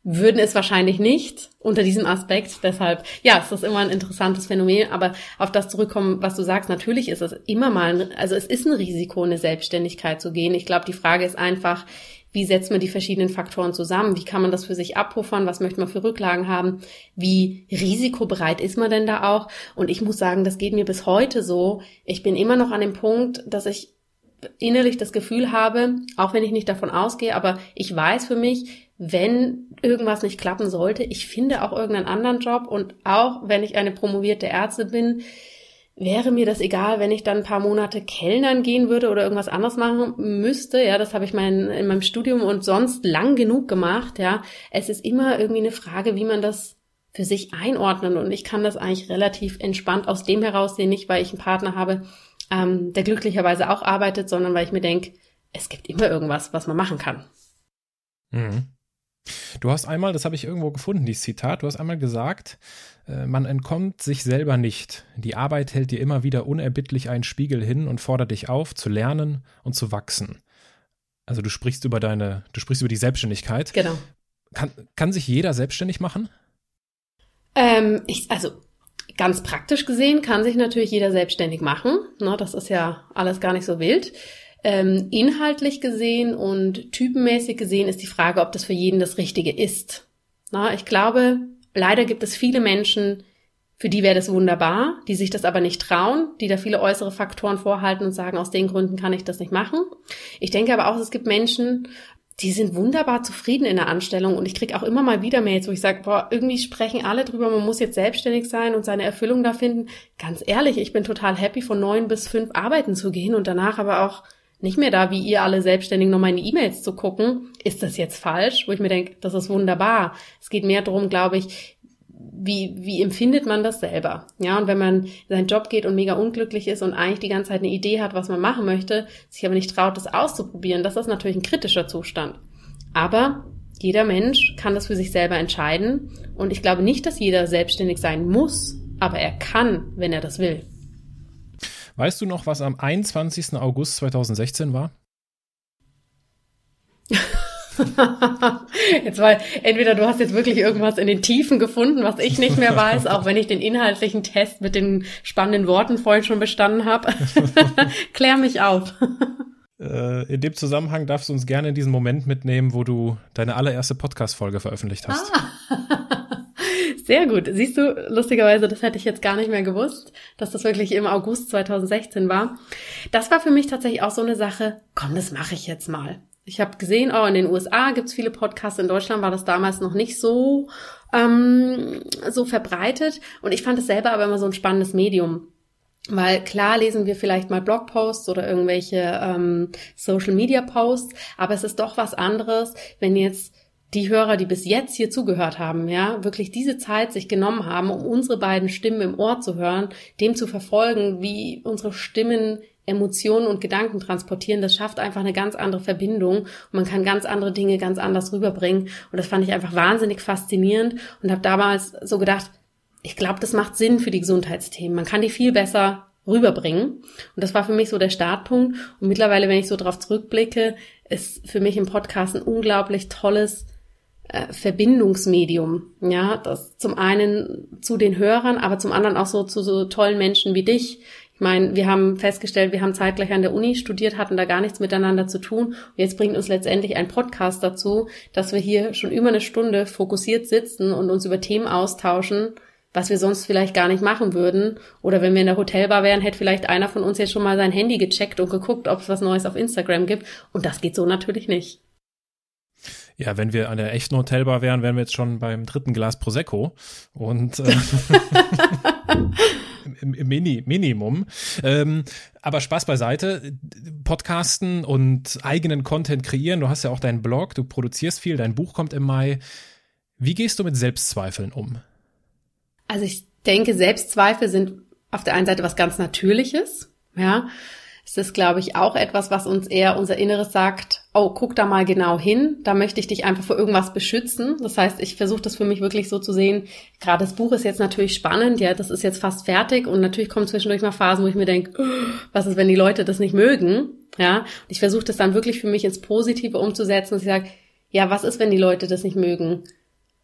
würden es wahrscheinlich nicht unter diesem Aspekt. Deshalb, ja, es ist immer ein interessantes Phänomen. Aber auf das zurückkommen, was du sagst, natürlich ist es immer mal, ein, also es ist ein Risiko, eine Selbstständigkeit zu gehen. Ich glaube, die Frage ist einfach, wie setzt man die verschiedenen Faktoren zusammen? Wie kann man das für sich abpuffern? Was möchte man für Rücklagen haben? Wie risikobereit ist man denn da auch? Und ich muss sagen, das geht mir bis heute so. Ich bin immer noch an dem Punkt, dass ich innerlich das Gefühl habe, auch wenn ich nicht davon ausgehe, aber ich weiß für mich, wenn irgendwas nicht klappen sollte, ich finde auch irgendeinen anderen Job und auch wenn ich eine promovierte Ärzte bin, wäre mir das egal, wenn ich dann ein paar Monate Kellnern gehen würde oder irgendwas anderes machen müsste. Ja, das habe ich mein, in meinem Studium und sonst lang genug gemacht. Ja, es ist immer irgendwie eine Frage, wie man das für sich einordnen und ich kann das eigentlich relativ entspannt aus dem heraus sehen, nicht weil ich einen Partner habe, ähm, der glücklicherweise auch arbeitet, sondern weil ich mir denke, es gibt immer irgendwas, was man machen kann. Mhm. Du hast einmal, das habe ich irgendwo gefunden, dieses Zitat, du hast einmal gesagt, äh, man entkommt sich selber nicht. Die Arbeit hält dir immer wieder unerbittlich einen Spiegel hin und fordert dich auf, zu lernen und zu wachsen. Also du sprichst über deine, du sprichst über die Selbstständigkeit. Genau. Kann, kann sich jeder selbstständig machen? Ähm, ich, also ganz praktisch gesehen kann sich natürlich jeder selbstständig machen. Ne, das ist ja alles gar nicht so wild. Ähm, inhaltlich gesehen und typenmäßig gesehen ist die Frage, ob das für jeden das Richtige ist. Na, ich glaube, leider gibt es viele Menschen, für die wäre das wunderbar, die sich das aber nicht trauen, die da viele äußere Faktoren vorhalten und sagen, aus den Gründen kann ich das nicht machen. Ich denke aber auch, es gibt Menschen, die sind wunderbar zufrieden in der Anstellung und ich kriege auch immer mal wieder Mails, wo ich sage, boah, irgendwie sprechen alle drüber, man muss jetzt selbstständig sein und seine Erfüllung da finden. Ganz ehrlich, ich bin total happy, von neun bis fünf arbeiten zu gehen und danach aber auch nicht mehr da, wie ihr alle selbstständig nochmal in die E-Mails zu gucken. Ist das jetzt falsch? Wo ich mir denke, das ist wunderbar. Es geht mehr darum, glaube ich, wie, wie empfindet man das selber? Ja, und wenn man in seinen Job geht und mega unglücklich ist und eigentlich die ganze Zeit eine Idee hat, was man machen möchte, sich aber nicht traut, das auszuprobieren, das ist natürlich ein kritischer Zustand. Aber jeder Mensch kann das für sich selber entscheiden und ich glaube nicht, dass jeder selbstständig sein muss, aber er kann, wenn er das will. Weißt du noch, was am 21. August 2016 war? jetzt weil entweder du hast jetzt wirklich irgendwas in den Tiefen gefunden, was ich nicht mehr weiß, auch wenn ich den inhaltlichen Test mit den spannenden Worten vorhin schon bestanden habe. Klär mich auf. Äh, in dem Zusammenhang darfst du uns gerne in diesen Moment mitnehmen, wo du deine allererste Podcast-Folge veröffentlicht hast. Ah. Sehr gut. Siehst du, lustigerweise, das hätte ich jetzt gar nicht mehr gewusst, dass das wirklich im August 2016 war. Das war für mich tatsächlich auch so eine Sache, komm, das mache ich jetzt mal. Ich habe gesehen, oh, in den USA gibt's viele Podcasts, in Deutschland war das damals noch nicht so, ähm, so verbreitet. Und ich fand es selber aber immer so ein spannendes Medium. Weil klar lesen wir vielleicht mal Blogposts oder irgendwelche ähm, Social-Media-Posts, aber es ist doch was anderes, wenn jetzt die Hörer, die bis jetzt hier zugehört haben, ja, wirklich diese Zeit sich genommen haben, um unsere beiden Stimmen im Ohr zu hören, dem zu verfolgen, wie unsere Stimmen Emotionen und Gedanken transportieren, das schafft einfach eine ganz andere Verbindung. Und man kann ganz andere Dinge ganz anders rüberbringen. Und das fand ich einfach wahnsinnig faszinierend und habe damals so gedacht, ich glaube, das macht Sinn für die Gesundheitsthemen. Man kann die viel besser rüberbringen. Und das war für mich so der Startpunkt. Und mittlerweile, wenn ich so darauf zurückblicke, ist für mich im Podcast ein unglaublich tolles äh, Verbindungsmedium. Ja, das zum einen zu den Hörern, aber zum anderen auch so zu so tollen Menschen wie dich, Ich meine, wir haben festgestellt, wir haben zeitgleich an der Uni studiert, hatten da gar nichts miteinander zu tun. Und jetzt bringt uns letztendlich ein Podcast dazu, dass wir hier schon über eine Stunde fokussiert sitzen und uns über Themen austauschen, was wir sonst vielleicht gar nicht machen würden. Oder wenn wir in der Hotelbar wären, hätte vielleicht einer von uns jetzt schon mal sein Handy gecheckt und geguckt, ob es was Neues auf Instagram gibt. Und das geht so natürlich nicht. Ja, wenn wir an der echten Hotelbar wären, wären wir jetzt schon beim dritten Glas Prosecco und äh, Mini, Minimum. Ähm, aber Spaß beiseite, Podcasten und eigenen Content kreieren. Du hast ja auch deinen Blog, du produzierst viel, dein Buch kommt im Mai. Wie gehst du mit Selbstzweifeln um? Also ich denke, Selbstzweifel sind auf der einen Seite was ganz Natürliches, ja. Es ist, glaube ich, auch etwas, was uns eher unser Inneres sagt, oh, guck da mal genau hin, da möchte ich dich einfach vor irgendwas beschützen. Das heißt, ich versuche das für mich wirklich so zu sehen, gerade das Buch ist jetzt natürlich spannend, ja, das ist jetzt fast fertig und natürlich kommen zwischendurch mal Phasen, wo ich mir denke, oh, was ist, wenn die Leute das nicht mögen, ja. Und ich versuche das dann wirklich für mich ins Positive umzusetzen, dass ich sage, ja, was ist, wenn die Leute das nicht mögen?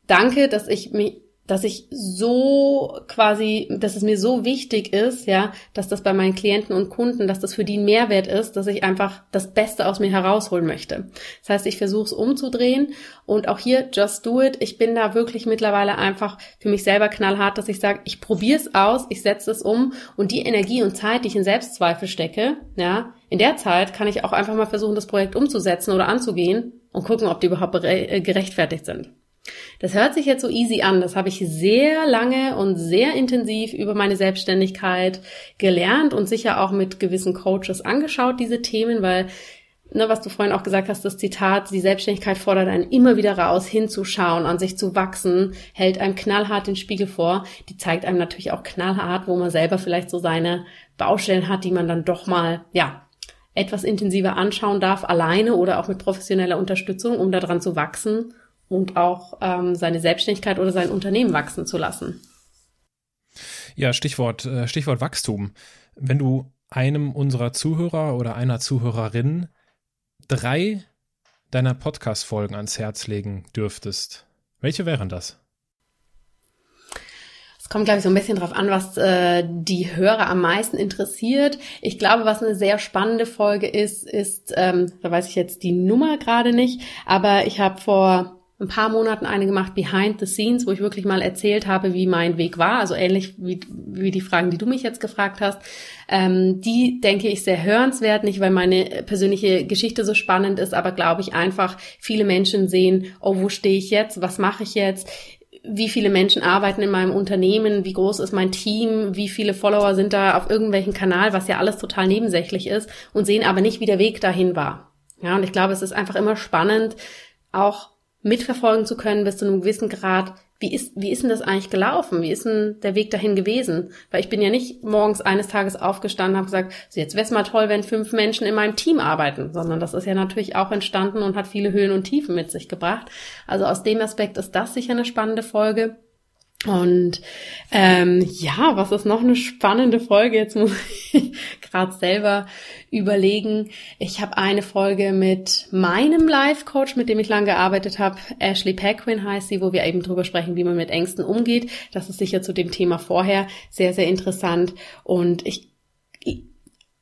Danke, dass ich mich dass ich so quasi, dass es mir so wichtig ist, ja, dass das bei meinen Klienten und Kunden, dass das für die ein Mehrwert ist, dass ich einfach das Beste aus mir herausholen möchte. Das heißt, ich versuche es umzudrehen und auch hier just do it. Ich bin da wirklich mittlerweile einfach für mich selber knallhart, dass ich sage, ich probiere es aus, ich setze es um und die Energie und Zeit, die ich in Selbstzweifel stecke, ja, in der Zeit kann ich auch einfach mal versuchen, das Projekt umzusetzen oder anzugehen und gucken, ob die überhaupt äh, gerechtfertigt sind. Das hört sich jetzt so easy an. Das habe ich sehr lange und sehr intensiv über meine Selbstständigkeit gelernt und sicher auch mit gewissen Coaches angeschaut, diese Themen, weil, ne, was du vorhin auch gesagt hast, das Zitat, die Selbstständigkeit fordert einen immer wieder raus, hinzuschauen, an sich zu wachsen, hält einem knallhart den Spiegel vor. Die zeigt einem natürlich auch knallhart, wo man selber vielleicht so seine Baustellen hat, die man dann doch mal, ja, etwas intensiver anschauen darf, alleine oder auch mit professioneller Unterstützung, um daran zu wachsen und auch ähm, seine Selbstständigkeit oder sein Unternehmen wachsen zu lassen. Ja, Stichwort, äh, Stichwort Wachstum. Wenn du einem unserer Zuhörer oder einer Zuhörerin drei deiner Podcast-Folgen ans Herz legen dürftest, welche wären das? Es kommt, glaube ich, so ein bisschen drauf an, was äh, die Hörer am meisten interessiert. Ich glaube, was eine sehr spannende Folge ist, ist, ähm, da weiß ich jetzt die Nummer gerade nicht, aber ich habe vor ein paar Monaten eine gemacht, Behind the Scenes, wo ich wirklich mal erzählt habe, wie mein Weg war. Also ähnlich wie, wie die Fragen, die du mich jetzt gefragt hast. Ähm, die denke ich sehr hörenswert, nicht weil meine persönliche Geschichte so spannend ist, aber glaube ich einfach, viele Menschen sehen, oh, wo stehe ich jetzt? Was mache ich jetzt? Wie viele Menschen arbeiten in meinem Unternehmen? Wie groß ist mein Team? Wie viele Follower sind da auf irgendwelchen Kanal? Was ja alles total nebensächlich ist und sehen aber nicht, wie der Weg dahin war. Ja, und ich glaube, es ist einfach immer spannend, auch mitverfolgen zu können bis zu einem gewissen Grad, wie ist, wie ist denn das eigentlich gelaufen? Wie ist denn der Weg dahin gewesen? Weil ich bin ja nicht morgens eines Tages aufgestanden und habe gesagt, so jetzt wäre es mal toll, wenn fünf Menschen in meinem Team arbeiten, sondern das ist ja natürlich auch entstanden und hat viele Höhen und Tiefen mit sich gebracht. Also aus dem Aspekt ist das sicher eine spannende Folge. Und ähm, ja, was ist noch eine spannende Folge? Jetzt muss ich gerade selber überlegen. Ich habe eine Folge mit meinem Life-Coach, mit dem ich lange gearbeitet habe. Ashley Paquin heißt sie, wo wir eben drüber sprechen, wie man mit Ängsten umgeht. Das ist sicher zu dem Thema vorher sehr, sehr interessant. Und ich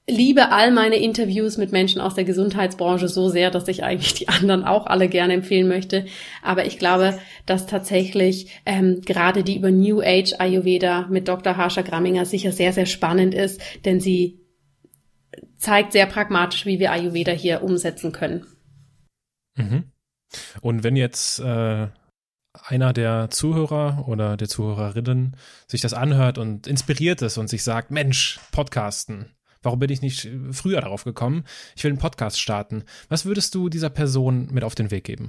liebe all meine Interviews mit Menschen aus der Gesundheitsbranche so sehr, dass ich eigentlich die anderen auch alle gerne empfehlen möchte. Aber ich glaube, dass tatsächlich ähm, gerade die über New Age Ayurveda mit Dr. Harsha Gramminger sicher sehr, sehr spannend ist, denn sie zeigt sehr pragmatisch, wie wir Ayurveda hier umsetzen können. Mhm. Und wenn jetzt äh, einer der Zuhörer oder der Zuhörerinnen sich das anhört und inspiriert ist und sich sagt, Mensch, Podcasten, Warum bin ich nicht früher darauf gekommen? Ich will einen Podcast starten. Was würdest du dieser Person mit auf den Weg geben?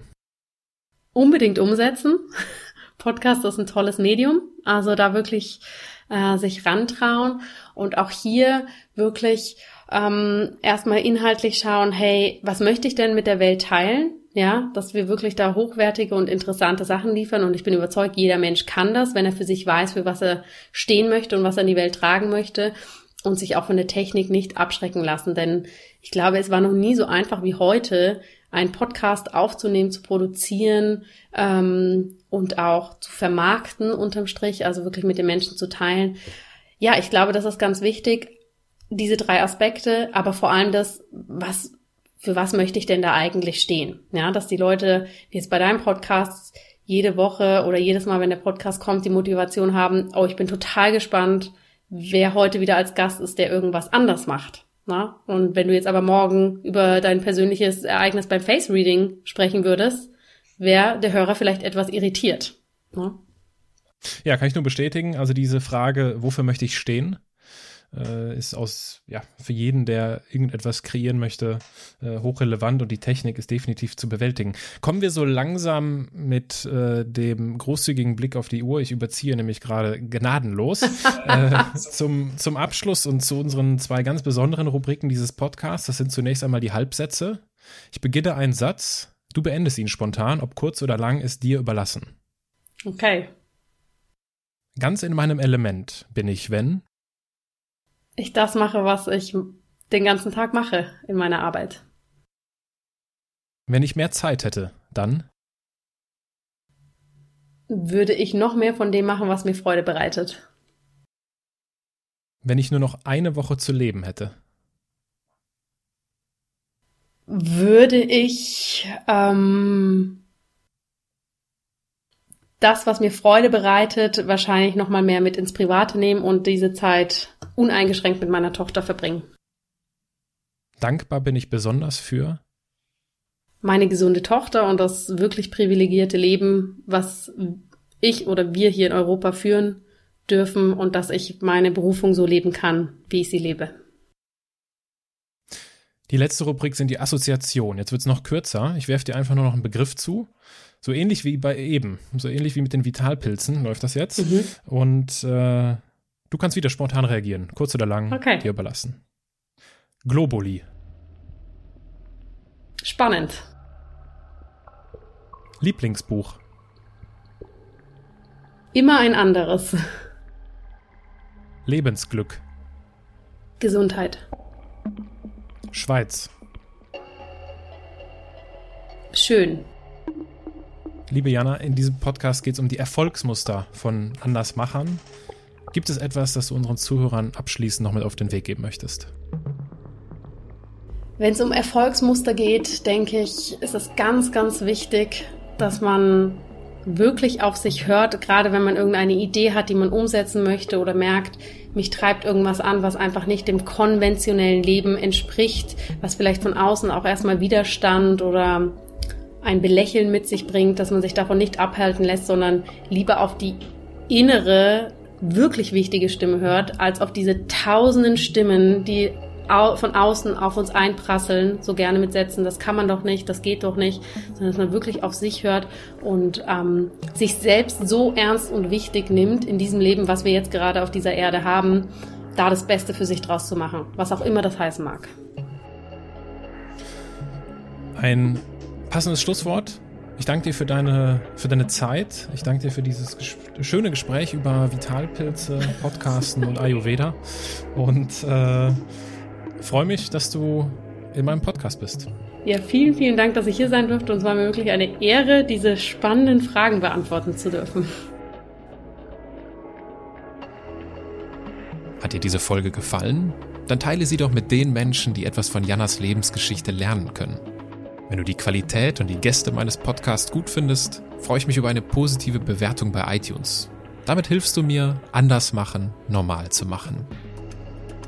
Unbedingt umsetzen. Podcast ist ein tolles Medium. Also da wirklich äh, sich rantrauen und auch hier wirklich ähm, erstmal inhaltlich schauen, hey, was möchte ich denn mit der Welt teilen? Ja, dass wir wirklich da hochwertige und interessante Sachen liefern. Und ich bin überzeugt, jeder Mensch kann das, wenn er für sich weiß, für was er stehen möchte und was er in die Welt tragen möchte und sich auch von der Technik nicht abschrecken lassen. Denn ich glaube, es war noch nie so einfach wie heute, einen Podcast aufzunehmen, zu produzieren ähm, und auch zu vermarkten unterm Strich, also wirklich mit den Menschen zu teilen. Ja, ich glaube, das ist ganz wichtig. diese drei Aspekte, aber vor allem das, was, für was möchte ich denn da eigentlich stehen? Ja, dass die Leute, wie jetzt bei deinem Podcast, jede Woche oder jedes Mal, wenn der Podcast kommt, die Motivation haben, oh, ich bin total gespannt, wer heute wieder als Gast ist, der irgendwas anders macht. Na? Und wenn du jetzt aber morgen über dein persönliches Ereignis beim Face Reading sprechen würdest, wäre der Hörer vielleicht etwas irritiert. Na? Ja, kann ich nur bestätigen. Also diese Frage, wofür möchte ich stehen, äh, ist aus, ja, für jeden, der irgendetwas kreieren möchte, äh, hochrelevant und die Technik ist definitiv zu bewältigen. Kommen wir so langsam mit äh, dem großzügigen Blick auf die Uhr, ich überziehe nämlich gerade gnadenlos, äh, zum, zum Abschluss und zu unseren zwei ganz besonderen Rubriken dieses Podcasts. Das sind zunächst einmal die Halbsätze. Ich beginne einen Satz, du beendest ihn spontan, ob kurz oder lang, ist dir überlassen. Okay. Ganz in meinem Element bin ich, wenn ich das mache, was ich den ganzen Tag mache in meiner Arbeit. Wenn ich mehr Zeit hätte, dann würde ich noch mehr von dem machen, was mir Freude bereitet. Wenn ich nur noch eine Woche zu leben hätte. Würde ich ähm, das, was mir Freude bereitet, wahrscheinlich noch mal mehr mit ins Private nehmen und diese Zeit uneingeschränkt mit meiner Tochter verbringen. Dankbar bin ich besonders für meine gesunde Tochter und das wirklich privilegierte Leben, was ich oder wir hier in Europa führen dürfen und dass ich meine Berufung so leben kann, wie ich sie lebe. Die letzte Rubrik sind die Assoziationen. Jetzt wird es noch kürzer. Ich werfe dir einfach nur noch einen Begriff zu. So ähnlich wie bei eben. So ähnlich wie mit den Vitalpilzen läuft das jetzt. Mhm. Und äh, du kannst wieder spontan reagieren. Kurz oder lang, okay. dir überlassen. Globuli. Spannend. Lieblingsbuch. Immer ein anderes. Lebensglück. Gesundheit. Schweiz. Schön. Liebe Jana, in diesem Podcast geht es um die Erfolgsmuster von Andersmachern. Gibt es etwas, das du unseren Zuhörern abschließend noch mit auf den Weg geben möchtest? Wenn es um Erfolgsmuster geht, denke ich, ist es ganz, ganz wichtig, dass man wirklich auf sich hört, gerade wenn man irgendeine Idee hat, die man umsetzen möchte oder merkt, mich treibt irgendwas an, was einfach nicht dem konventionellen Leben entspricht, was vielleicht von außen auch erstmal Widerstand oder ein Belächeln mit sich bringt, dass man sich davon nicht abhalten lässt, sondern lieber auf die innere, wirklich wichtige Stimme hört, als auf diese tausenden Stimmen, die von außen auf uns einprasseln, so gerne mit Sätzen, das kann man doch nicht, das geht doch nicht, sondern dass man wirklich auf sich hört und ähm, sich selbst so ernst und wichtig nimmt in diesem Leben, was wir jetzt gerade auf dieser Erde haben, da das Beste für sich draus zu machen, was auch immer das heißen mag. Ein passendes Schlusswort. Ich danke dir für deine, für deine Zeit. Ich danke dir für dieses ges schöne Gespräch über Vitalpilze, Podcasten und Ayurveda. Und äh, freue mich, dass du in meinem Podcast bist. Ja, vielen, vielen Dank, dass ich hier sein durfte. Und es war mir wirklich eine Ehre, diese spannenden Fragen beantworten zu dürfen. Hat dir diese Folge gefallen? Dann teile sie doch mit den Menschen, die etwas von Jannas Lebensgeschichte lernen können. Wenn du die Qualität und die Gäste meines Podcasts gut findest, freue ich mich über eine positive Bewertung bei iTunes. Damit hilfst du mir, anders machen, normal zu machen.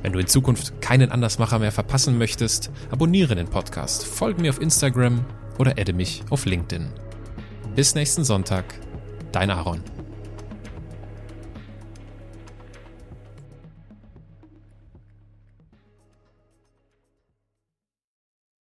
Wenn du in Zukunft keinen Andersmacher mehr verpassen möchtest, abonniere den Podcast, folge mir auf Instagram oder adde mich auf LinkedIn. Bis nächsten Sonntag, dein Aaron.